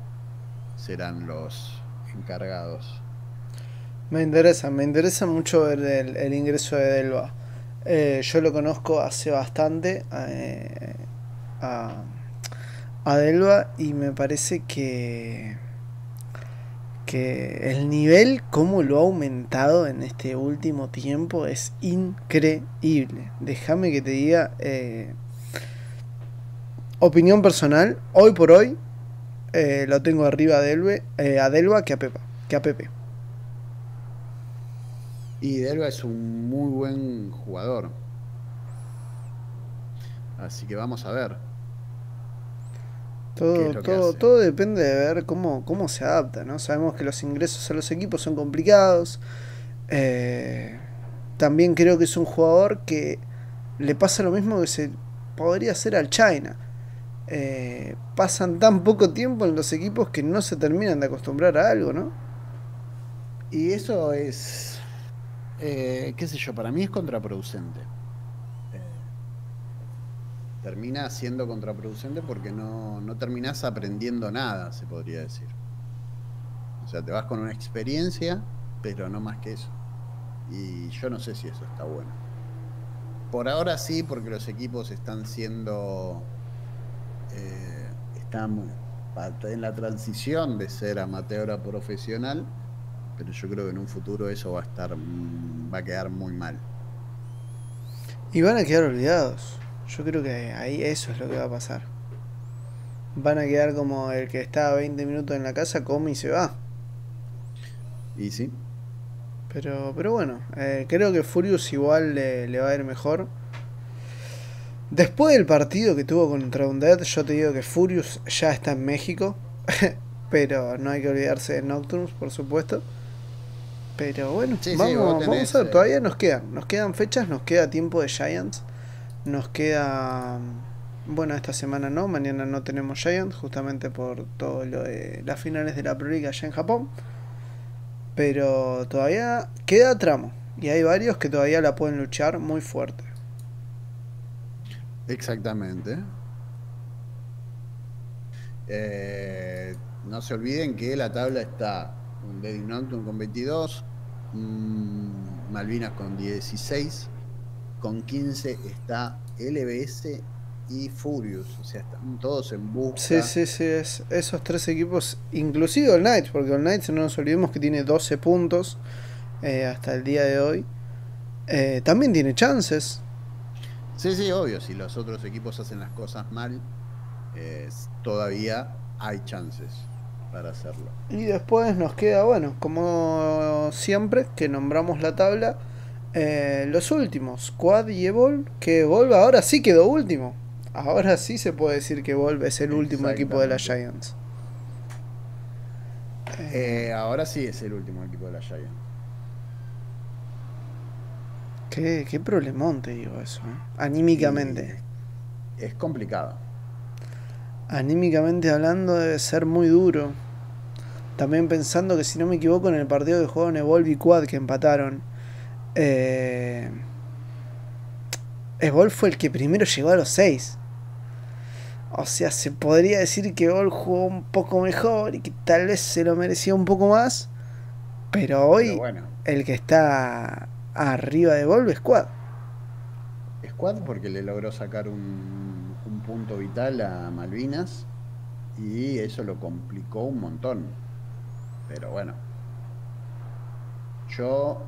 serán los encargados. Me interesa, me interesa mucho ver el, el ingreso de Delva. Eh, yo lo conozco hace bastante eh, a, a Delva y me parece que, que el nivel, como lo ha aumentado en este último tiempo, es increíble. Déjame que te diga, eh, opinión personal, hoy por hoy, lo tengo arriba de Elbe, eh, a Delva que a Pepa, que a Pepe. Y Delva es un muy buen jugador. Así que vamos a ver. Todo, todo, todo depende de ver cómo, cómo se adapta, ¿no? Sabemos que los ingresos a los equipos son complicados. Eh, también creo que es un jugador que le pasa lo mismo que se podría hacer al China. Eh, pasan tan poco tiempo en los equipos que no se terminan de acostumbrar a algo, ¿no? Y eso es, eh, qué sé yo, para mí es contraproducente. Eh, termina siendo contraproducente porque no, no terminás aprendiendo nada, se podría decir. O sea, te vas con una experiencia, pero no más que eso. Y yo no sé si eso está bueno. Por ahora sí, porque los equipos están siendo. Eh, están en la transición de ser amateur a profesional, pero yo creo que en un futuro eso va a estar. Mm, va a quedar muy mal. Y van a quedar olvidados. Yo creo que ahí eso es lo que va a pasar. Van a quedar como el que está 20 minutos en la casa, come y se va. Y sí. Pero, pero bueno, eh, creo que Furious igual le, va a ir mejor. Después del partido que tuvo contra Undead, yo te digo que Furious ya está en México. pero no hay que olvidarse de Nocturnes, por supuesto. Pero bueno, vamos, vamos a ver, todavía nos quedan. Nos quedan fechas, nos queda tiempo de Giants. Nos queda. Bueno, esta semana no, mañana no tenemos Giants, justamente por todo lo de las finales de la Pro League allá en Japón. Pero todavía queda tramo. Y hay varios que todavía la pueden luchar muy fuerte. Exactamente. Eh, no se olviden que la tabla está un Lady con 22, Malvinas con 16, con 15 está LBS y Furious. O sea, están todos en busca. Sí, sí, sí. Es, esos tres equipos, inclusive el Knights, porque el Knights no nos olvidemos que tiene 12 puntos eh, hasta el día de hoy. Eh, también tiene chances. Sí, sí, obvio. Si los otros equipos hacen las cosas mal, todavía hay chances para hacerlo. Y después nos queda, bueno, como siempre, que nombramos la tabla. Eh, los últimos, Quad y Evol, que Evolve ahora sí quedó último. Ahora sí se puede decir que Volve es el último equipo de la Giants. Eh, ahora sí es el último equipo de la Giants. Qué, qué problemón te digo eso, ¿eh? anímicamente. es complicado. Anímicamente hablando debe ser muy duro. También pensando que si no me equivoco en el partido de juego en Evolve y Quad que empataron. Eh, Evolve fue el que primero llegó a los 6. O sea, se podría decir que Gol jugó un poco mejor y que tal vez se lo merecía un poco más. Pero hoy el que está arriba de Volve es Squad. Squad porque le logró sacar un, punto vital a Malvinas y eso lo complicó un montón. Pero bueno, yo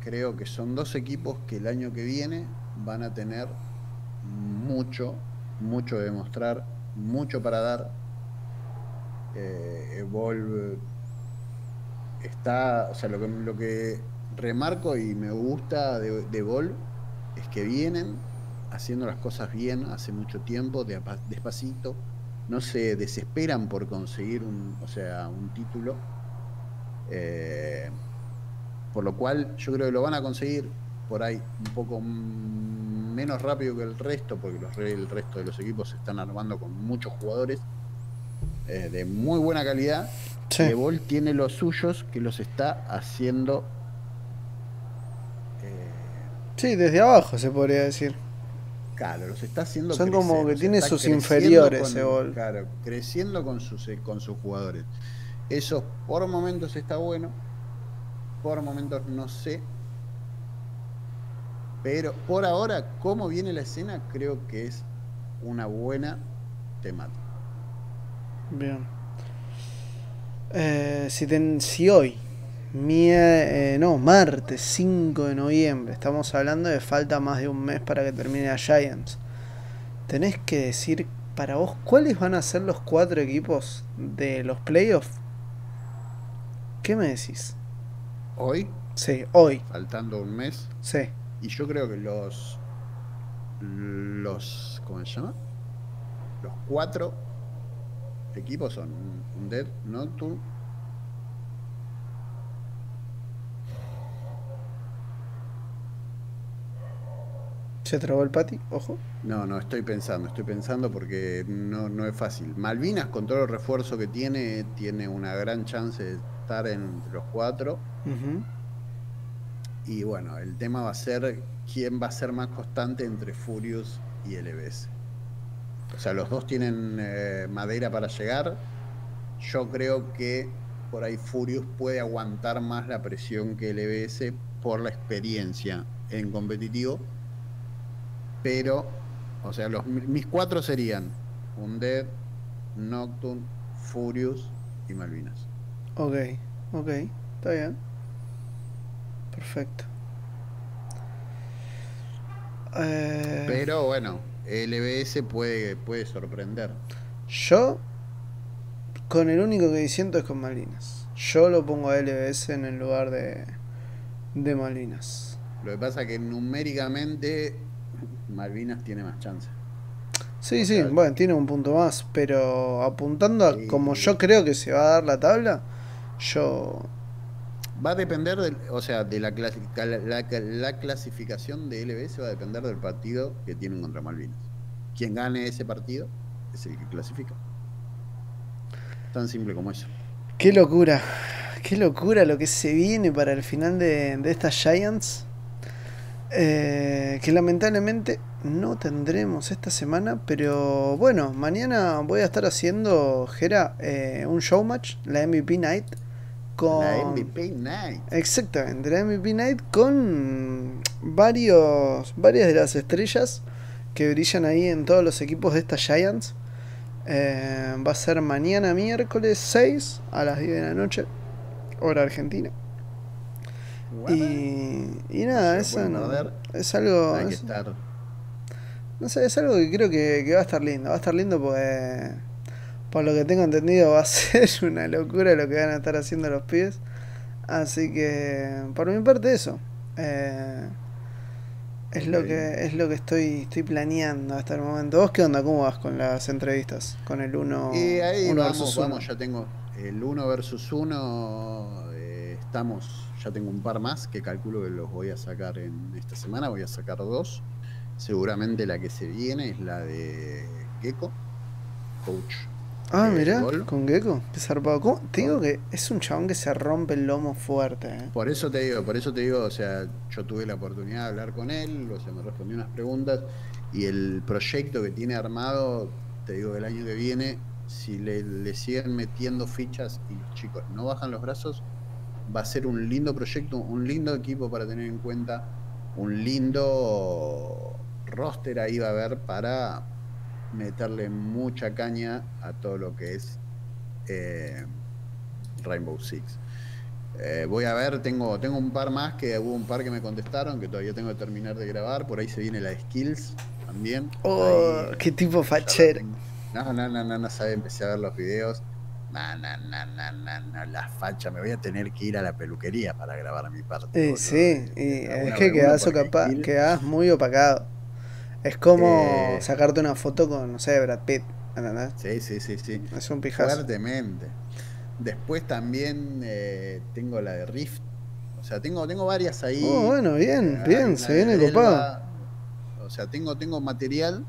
creo que son dos equipos que el año que viene van a tener mucho, mucho de demostrar, mucho para dar. Eh, Evolve está, o sea, lo que, lo que remarco y me gusta de, de Evolve es que vienen haciendo las cosas bien hace mucho tiempo, despacito, no se desesperan por conseguir un, o sea, un título. Eh, por lo cual yo creo que lo van a conseguir por ahí un poco menos rápido que el resto, porque los, el resto de los equipos se están armando con muchos jugadores eh, de muy buena calidad. Sí. Ball tiene los suyos que los está haciendo. Eh, sí, desde abajo se podría decir. Claro, los está haciendo. Son como que tiene sus inferiores con, Claro, creciendo con sus, con sus jugadores. Eso por momentos está bueno, por momentos no sé pero por ahora, cómo viene la escena, creo que es una buena temática. Bien. Eh, si, si hoy, eh, no, martes 5 de noviembre, estamos hablando de falta más de un mes para que termine la Giants, tenés que decir para vos, ¿cuáles van a ser los cuatro equipos de los playoffs? ¿Qué me decís? Hoy, Sí, hoy. faltando un mes, Sí. y yo creo que los. Los. ¿Cómo se llama? Los cuatro equipos son Undead, Nocturne. Se trabó el pati, ojo. No, no, estoy pensando, estoy pensando porque no, no es fácil. Malvinas, con todo el refuerzo que tiene, tiene una gran chance de estar entre los cuatro. Y bueno, el tema va a ser quién va a ser más constante entre Furious y LBS. O sea, los dos tienen eh, madera para llegar. Yo creo que por ahí Furious puede aguantar más la presión que LBS por la experiencia en competitivo. Pero, o sea, los, mis cuatro serían Undead, Nocturne, Furious y Malvinas. Ok, ok, está bien. Perfecto. Eh, Pero bueno, LBS puede, puede sorprender. Yo, con el único que disiento es con Malvinas. Yo lo pongo a LBS en el lugar de, de Malvinas. Lo que pasa que numéricamente Malvinas tiene más chance. Sí, O sí, bueno, tiene un punto más, pero apuntando a Sí. como yo creo que se va a dar la tabla, yo... Va a depender, o sea, de la clasificación de LBS va a depender del partido que tienen contra Malvinas. Quien gane ese partido es el que clasifica. Tan simple como eso. Qué locura, qué locura lo que se viene para el final de, de estas Giants. Eh, que lamentablemente no tendremos esta semana, pero bueno, mañana voy a estar haciendo, Gera, eh, un showmatch, la MVP Night, con... La MVP Night. Exactamente, la MVP Night con varios, varias de las estrellas que brillan ahí en todos los equipos de estas Giants. Eh, va a ser mañana miércoles 6 a las 10 de la noche, hora argentina. Y, y nada, eso no- es algo... Hay que es- estar. no sé, es algo que creo que, que va a estar lindo. Va a estar lindo porque, por lo que tengo entendido, va a ser una locura lo que van a estar haciendo los pies. Así que, por mi parte, eso. Eh, es lo que es lo que estoy estoy planeando hasta el momento. ¿Vos qué onda? ¿Cómo vas con las entrevistas? Con el 1 Y ahí uno vamos, versus uno? vamos, ya tengo el 1 versus 1. estamos, ya tengo un par más que calculo que los voy a sacar en esta semana. Voy a sacar dos. Seguramente la que se viene es la de Gecko, coach. Ah, mirá, gol. con Gecko. Qué zarpado. ¿Cómo? Te digo que es un chabón que se rompe el lomo fuerte. eh. Por eso te digo, por eso te digo, o sea, yo tuve la oportunidad de hablar con él, o sea, me respondió unas preguntas y el proyecto que tiene armado, te digo, el año que viene, si le, le siguen metiendo fichas y los chicos no bajan los brazos, va a ser un lindo proyecto, un lindo equipo para tener en cuenta, un lindo roster ahí va a haber para meterle mucha caña a todo lo que es eh, Rainbow Six. Eh, voy a ver, tengo, tengo un par más que hubo un par que me contestaron, que todavía tengo que terminar de grabar. Por ahí se viene la Skills también. Oh, Ahí, qué tipo tengo. No, no, no, no, no sabe, empecé a ver los videos. No, no, no, no, no, no, la facha, me voy a tener que ir a la peluquería para grabar mi parte. Eh, sí, y Una es que ocapa- Skills- quedás muy opacado. Es como Eh. sacarte una foto con, no sé, Brad Pitt, ¿entendés? Sí, sí, sí, sí. Es un pijazo. Fuertemente. Después también eh, tengo la de Rift. O sea, tengo, tengo varias ahí. Oh, bueno, bien, Hay bien, se viene copado. O sea, tengo, tengo material.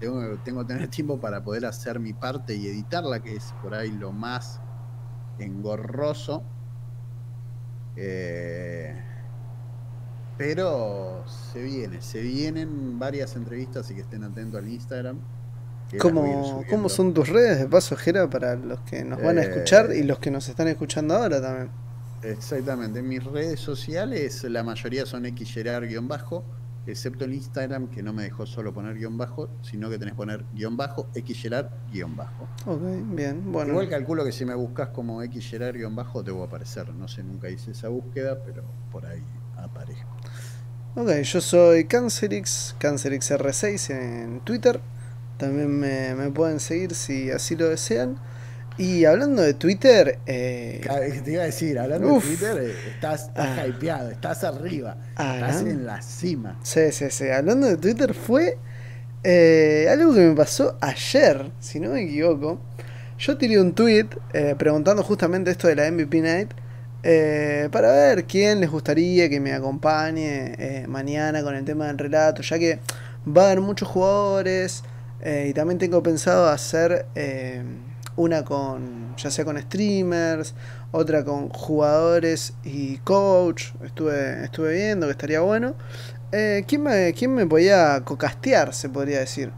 Tengo, tengo que tener tiempo para poder hacer mi parte y editarla, que es por ahí lo más engorroso. Eh, pero se viene, se vienen varias entrevistas y que estén atentos al Instagram. ¿Cómo. ¿Cómo son tus redes de paso, Jera, para los que nos van a escuchar Eh. y los que nos están escuchando ahora también? Exactamente, en mis redes sociales la mayoría son xgerar-bajo, excepto el Instagram que no me dejó solo poner guion bajo, sino que tenés que poner guion bajo, xgerar-bajo. Ok, bien, bueno. Igual calculo que si me buscas como xgerar-bajo te voy a aparecer, no sé, nunca hice esa búsqueda, pero por ahí aparezco. Ok, yo soy Cancerix, CancerixR6 en Twitter. También me, me pueden seguir si así lo desean. Y hablando de Twitter. Eh, te iba a decir, hablando de Twitter, eh, estás, estás ah, hypeado, estás arriba, estás en la cima. Sí, sí, sí. Hablando de Twitter, fue eh, algo que me pasó ayer, si no me equivoco. Yo tiré un tweet eh, preguntando justamente esto de la MVP Night. Para ver quién les gustaría que me acompañe mañana con el tema del relato, ya que va a haber muchos jugadores y también tengo pensado hacer una con, ya sea con streamers, otra con jugadores y coach, estuve, estuve viendo que estaría bueno. Eh, ¿quién, me, ¿Quién me podía cocastear, se podría decir?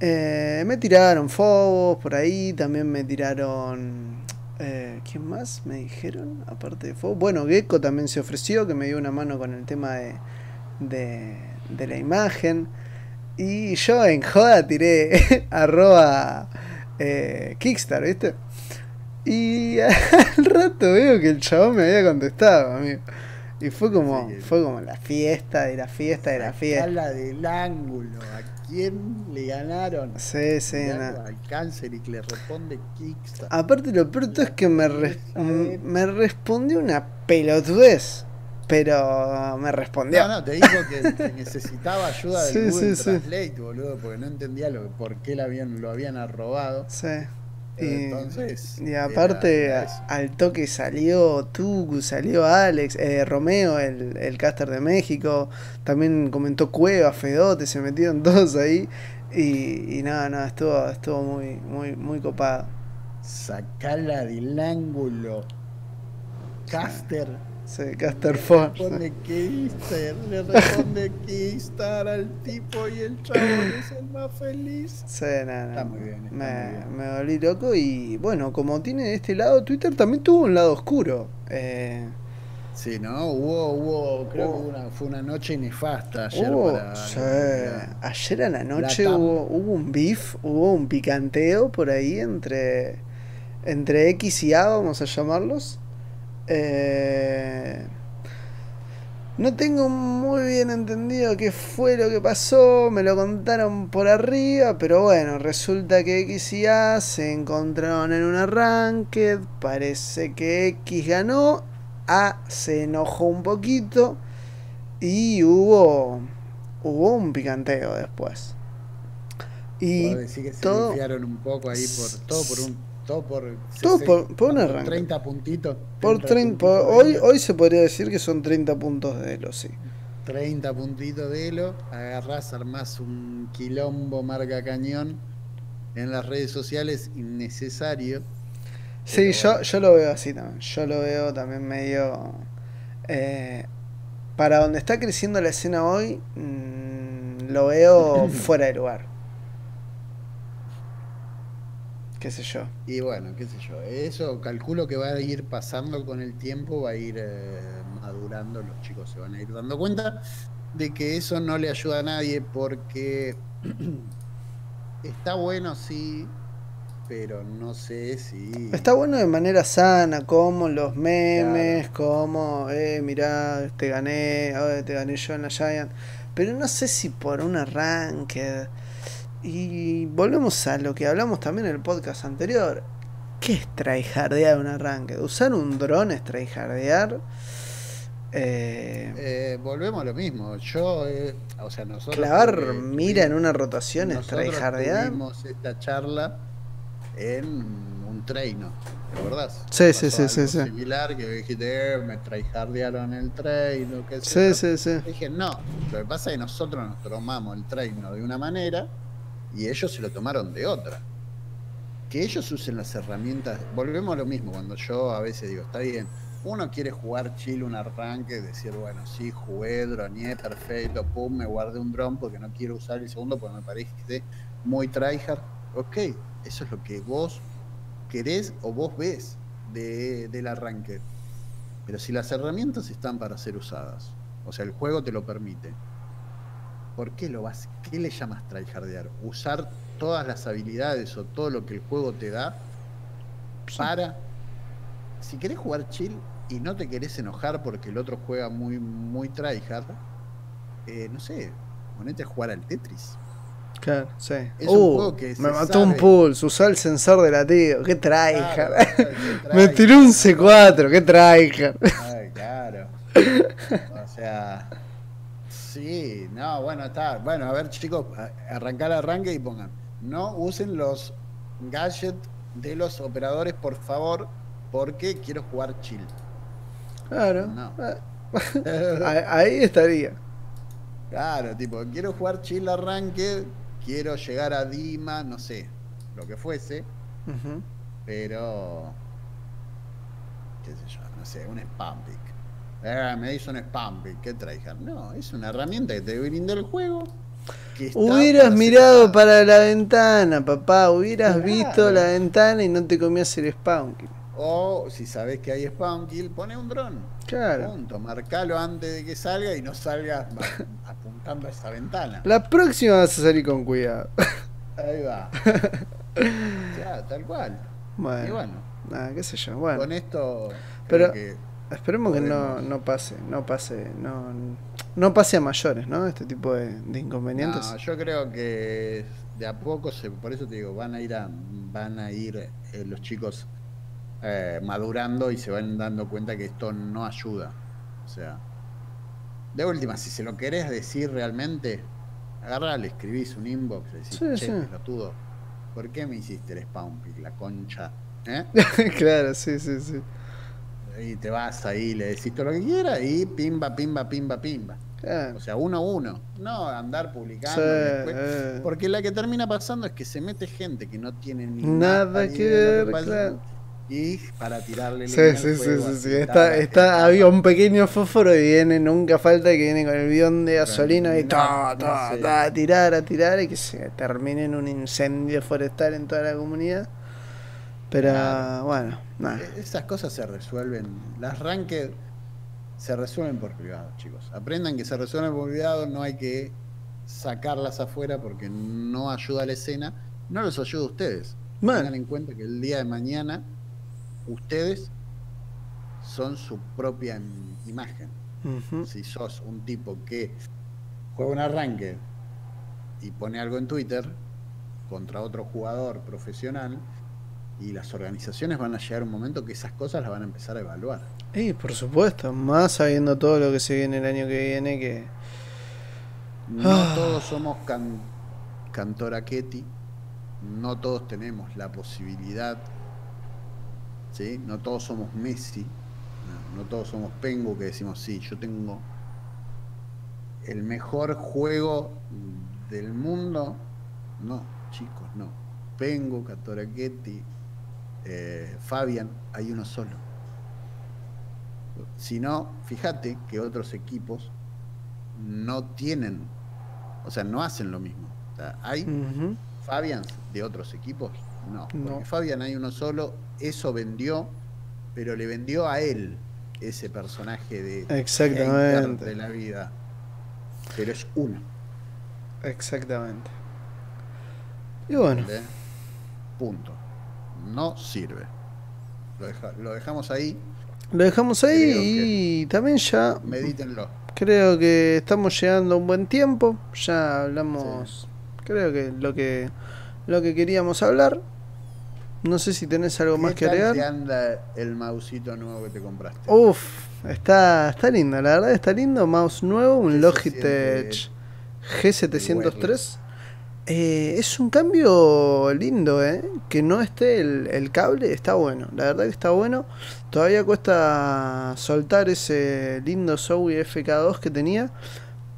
Eh, me tiraron Fobos por ahí, también me tiraron... Eh, ¿Quién más me dijeron? Aparte de Fobos. Bueno, Gecko también se ofreció, que me dio una mano con el tema de, de, la imagen. Y yo en joda tiré arroba eh, Kickstar, ¿viste? Y al rato veo que el chabón me había contestado, amigo. Y fue como, fue como la fiesta de la fiesta de la fiesta. La del ángulo, ¿a quién le ganaron? Sí, sí, Al cáncer y que le responde Kickstar. Aparte lo peor es que me, me respondió una pelotudez. Pero me respondió. No, no, te dijo que, necesitaba ayuda del Google Translate, boludo, porque no entendía lo, por qué lo habían, lo habían arrobado. Sí. Y, Entonces, y aparte, al toque salió Tuku, salió Alex, eh, Romeo, el, el caster de México, también comentó Cueva, Fedote, se metieron todos ahí. Y, y nada, nada, estuvo, estuvo muy, muy, muy copado. Sacala del ángulo. Caster. Sí, Caster Le responde Kister, le responde Kister al tipo y el chavo es el más feliz. Sí, nada, Está muy bien. me, me volví loco y bueno, como tiene este lado, Twitter también tuvo un lado oscuro. Eh, Sí, ¿no? Hubo, hubo creo que una, fue una noche nefasta ayer para. Sí. ayer a la noche hubo, hubo un beef, hubo un picanteo por ahí entre, entre X y A, vamos a llamarlos. Eh, no tengo muy bien entendido qué fue lo que pasó, me lo contaron por arriba, pero bueno, resulta que X y A se encontraron en un arranque, parece que X ganó, A se enojó un poquito y hubo hubo un picanteo después. Y que se todo, un poco ahí por todo por un todo por, por, 30 puntitos. Por 30, hoy, hoy se podría decir que son 30 puntos de Elo, sí. 30 puntitos de Elo, agarrás, armás un quilombo marca cañón en las redes sociales innecesario. Sí, yo, yo lo veo así también. Yo lo veo también medio... Eh, para donde está creciendo la escena hoy, mm, lo veo fuera de lugar. Qué sé yo. Y bueno, qué sé yo. Eso calculo que va a ir pasando con el tiempo, va a ir eh, madurando, los chicos se van a ir dando cuenta de que eso no le ayuda a nadie porque está bueno, sí, pero no sé si... Está bueno de manera sana, como los memes, como, eh, mirá, te gané, te gané yo en la Giant. Pero no sé si por un arranque y volvemos a lo que hablamos también en el podcast anterior. ¿Qué es tryhardear un arranque? ¿Usar un dron es tryhardear? Eh, eh, volvemos a lo mismo. Yo, eh, o sea, nosotros. Clavar mira en una rotación es tryhardear. Tuvimos esta charla en un treino, ¿te acordás? Sí, sí, sí, sí, sí. Similar que dijiste, me tryhardearon el treino, qué sé Sí, sí, sí. Dije, no, lo que pasa es que nosotros nos tomamos el treino de una manera y ellos se lo tomaron de otra. Que ellos usen las herramientas, volvemos a lo mismo, cuando yo a veces digo, está bien, uno quiere jugar chill un arranque, decir, bueno, sí, jugué, droneé, perfecto, pum, me guardé un drone porque no quiero usar el segundo porque me parece muy tryhard. Ok, eso es lo que vos querés o vos ves de, del arranque. Pero si las herramientas están para ser usadas, o sea, el juego te lo permite, ¿por qué lo vas? ¿Qué le llamas tryhardear? Usar todas las habilidades o todo lo que el juego te da para. Si querés jugar chill y no te querés enojar porque el otro juega muy, muy tryhard, eh, no sé, ponete a jugar al Tetris. Claro, sí. Es un Uh, juego que se me mató un pulse, usó el sensor de latido. Qué tryhard. Claro, claro, qué me tiró un tryhard. C4, qué tryhard. Ay, claro. O sea. Sí, no, bueno, está. Bueno, a ver, chicos, arrancar arranque y pongan. No usen los gadgets de los operadores, por favor, porque quiero jugar chill. Claro. No. Ah, ahí- estaría. Claro, tipo, quiero jugar chill arranque, quiero llegar a Dima, no sé, lo que fuese, pero. qué sé yo, no sé, un spam pick. Eh, me hizo un spam ¿qué traija? No, es una herramienta que te brinda el juego. Hubieras para mirado para la ventana, papá. Hubieras Claro. visto la ventana y no te comías el spawn. kill. O si sabes que hay spam kill, pone un dron. Claro. Punto, marcalo antes de que salga y no salgas apuntando a esa ventana. La próxima vas a salir con cuidado. Ahí va. Ya, tal cual. Y Bueno, bueno, nada, qué sé yo. Bueno, con esto. Pero- creo que esperemos que no, no pase, no pase, no, no pase a mayores, ¿no? Este tipo de, de inconvenientes. No, yo creo que de a poco, se, por eso te digo, van a ir, a, van a ir eh, los chicos eh, madurando y se van dando cuenta que esto no ayuda. O sea, de última, si se lo querés decir realmente, agarrá, le escribís un inbox, le decís, Sí, che, sí. pelotudo, ¿por qué me hiciste el spawn pick, la concha? ¿Eh? claro, sí, sí, sí. Y te vas ahí, le decís todo lo que quieras y pimba, pimba, pimba, pimba. O sea, uno a uno. No andar publicando. Sí, después. eh. Porque la que termina pasando es que se mete gente que no tiene ni Nada que ver, claro. Y para tirarle Sí, al sí, sí, fuego, sí, sí. Está, está, había un pequeño fósforo y viene, nunca falta que viene con el bidón de gasolina y ta, ta, ta, a tirar, a tirar y que se termine en un incendio forestal en toda la comunidad. Pero bueno, nada. E- Esas cosas se resuelven. Las ranked se resuelven por privado, chicos. Aprendan que se resuelven por privado, no hay que sacarlas afuera porque no ayuda a la escena. No los ayuda a ustedes. Tengan en cuenta que el día de mañana ustedes son su propia im- imagen. Si sos un tipo que juega un arranque y pone algo en Twitter contra otro jugador profesional, y las organizaciones van a llegar a un momento que esas cosas las van a empezar a evaluar. Y por supuesto, más sabiendo todo lo que se viene el año que viene, que No Ah. todos somos can, cantoraqueti, no todos tenemos la posibilidad, ¿sí? no todos somos Messi, no, no todos somos Pengu que decimos, sí, yo tengo el mejor juego del mundo. No, chicos, no. Pengu, Cantoraquetti, eh, Fabian, hay uno solo. Si no, fíjate que otros equipos no tienen, o sea, no hacen lo mismo. O sea, hay ujú, Fabians de otros equipos, no. Porque No. Fabian hay uno solo, eso vendió, pero le vendió a él ese personaje de Exactamente. de la vida. Pero es uno. exactamente. Y bueno. Punto. No sirve. Lo, deja- lo dejamos ahí, lo dejamos ahí y también ya medítenlo. creo que estamos llegando a un buen tiempo. Ya hablamos, creo que lo que lo que queríamos hablar. No sé si tenés algo más que ¿Qué tal agregar. te anda el mausito nuevo que te compraste? Uf, está, está lindo, la verdad está lindo. Mouse nuevo, un ¿Qué se Logitech siente G703. Eh, es un cambio lindo, ¿eh? Que no esté el, cable, está bueno. La verdad que está bueno. Todavía cuesta soltar ese lindo Zowie FK2 que tenía.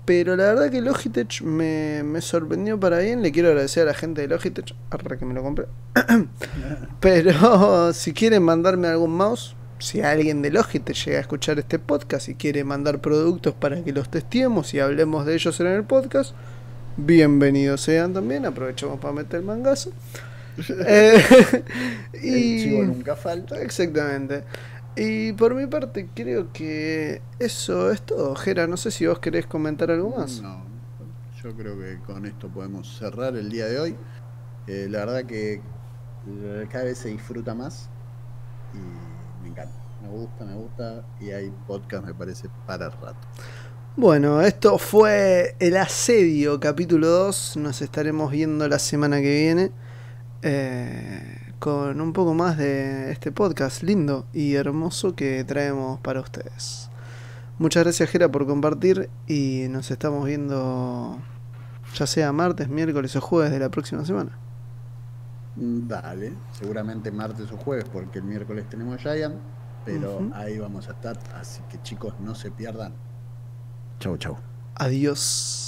Pero la verdad que Logitech me, me sorprendió para bien. Le quiero agradecer a la gente de Logitech. Arre que me lo compré. Pero si quieren mandarme algún mouse, si alguien de Logitech llega a escuchar este podcast y quiere mandar productos para que los testeemos y hablemos de ellos en el podcast, bienvenidos sean también. Aprovechamos para meter el mangazo. Eh, El chivo nunca falta. exactamente. Y por mi parte creo que eso es todo. Jera, no sé si vos querés comentar algo más. No, yo creo que con esto podemos cerrar el día de hoy. Eh, la verdad que eh, cada vez se disfruta más y me encanta. Me gusta, me gusta y hay podcast, me parece, para el rato. Bueno, esto fue El Asedio, capítulo 2. Nos estaremos viendo la semana que viene eh, con un poco más de este podcast lindo y hermoso que traemos para ustedes. Muchas gracias, Jera, por compartir y nos estamos viendo ya sea martes, miércoles o jueves de la próxima semana. Dale, seguramente martes o jueves, porque el miércoles tenemos Giant, pero ahí vamos a estar. Así que chicos, no se pierdan. Chau, chau. Adiós.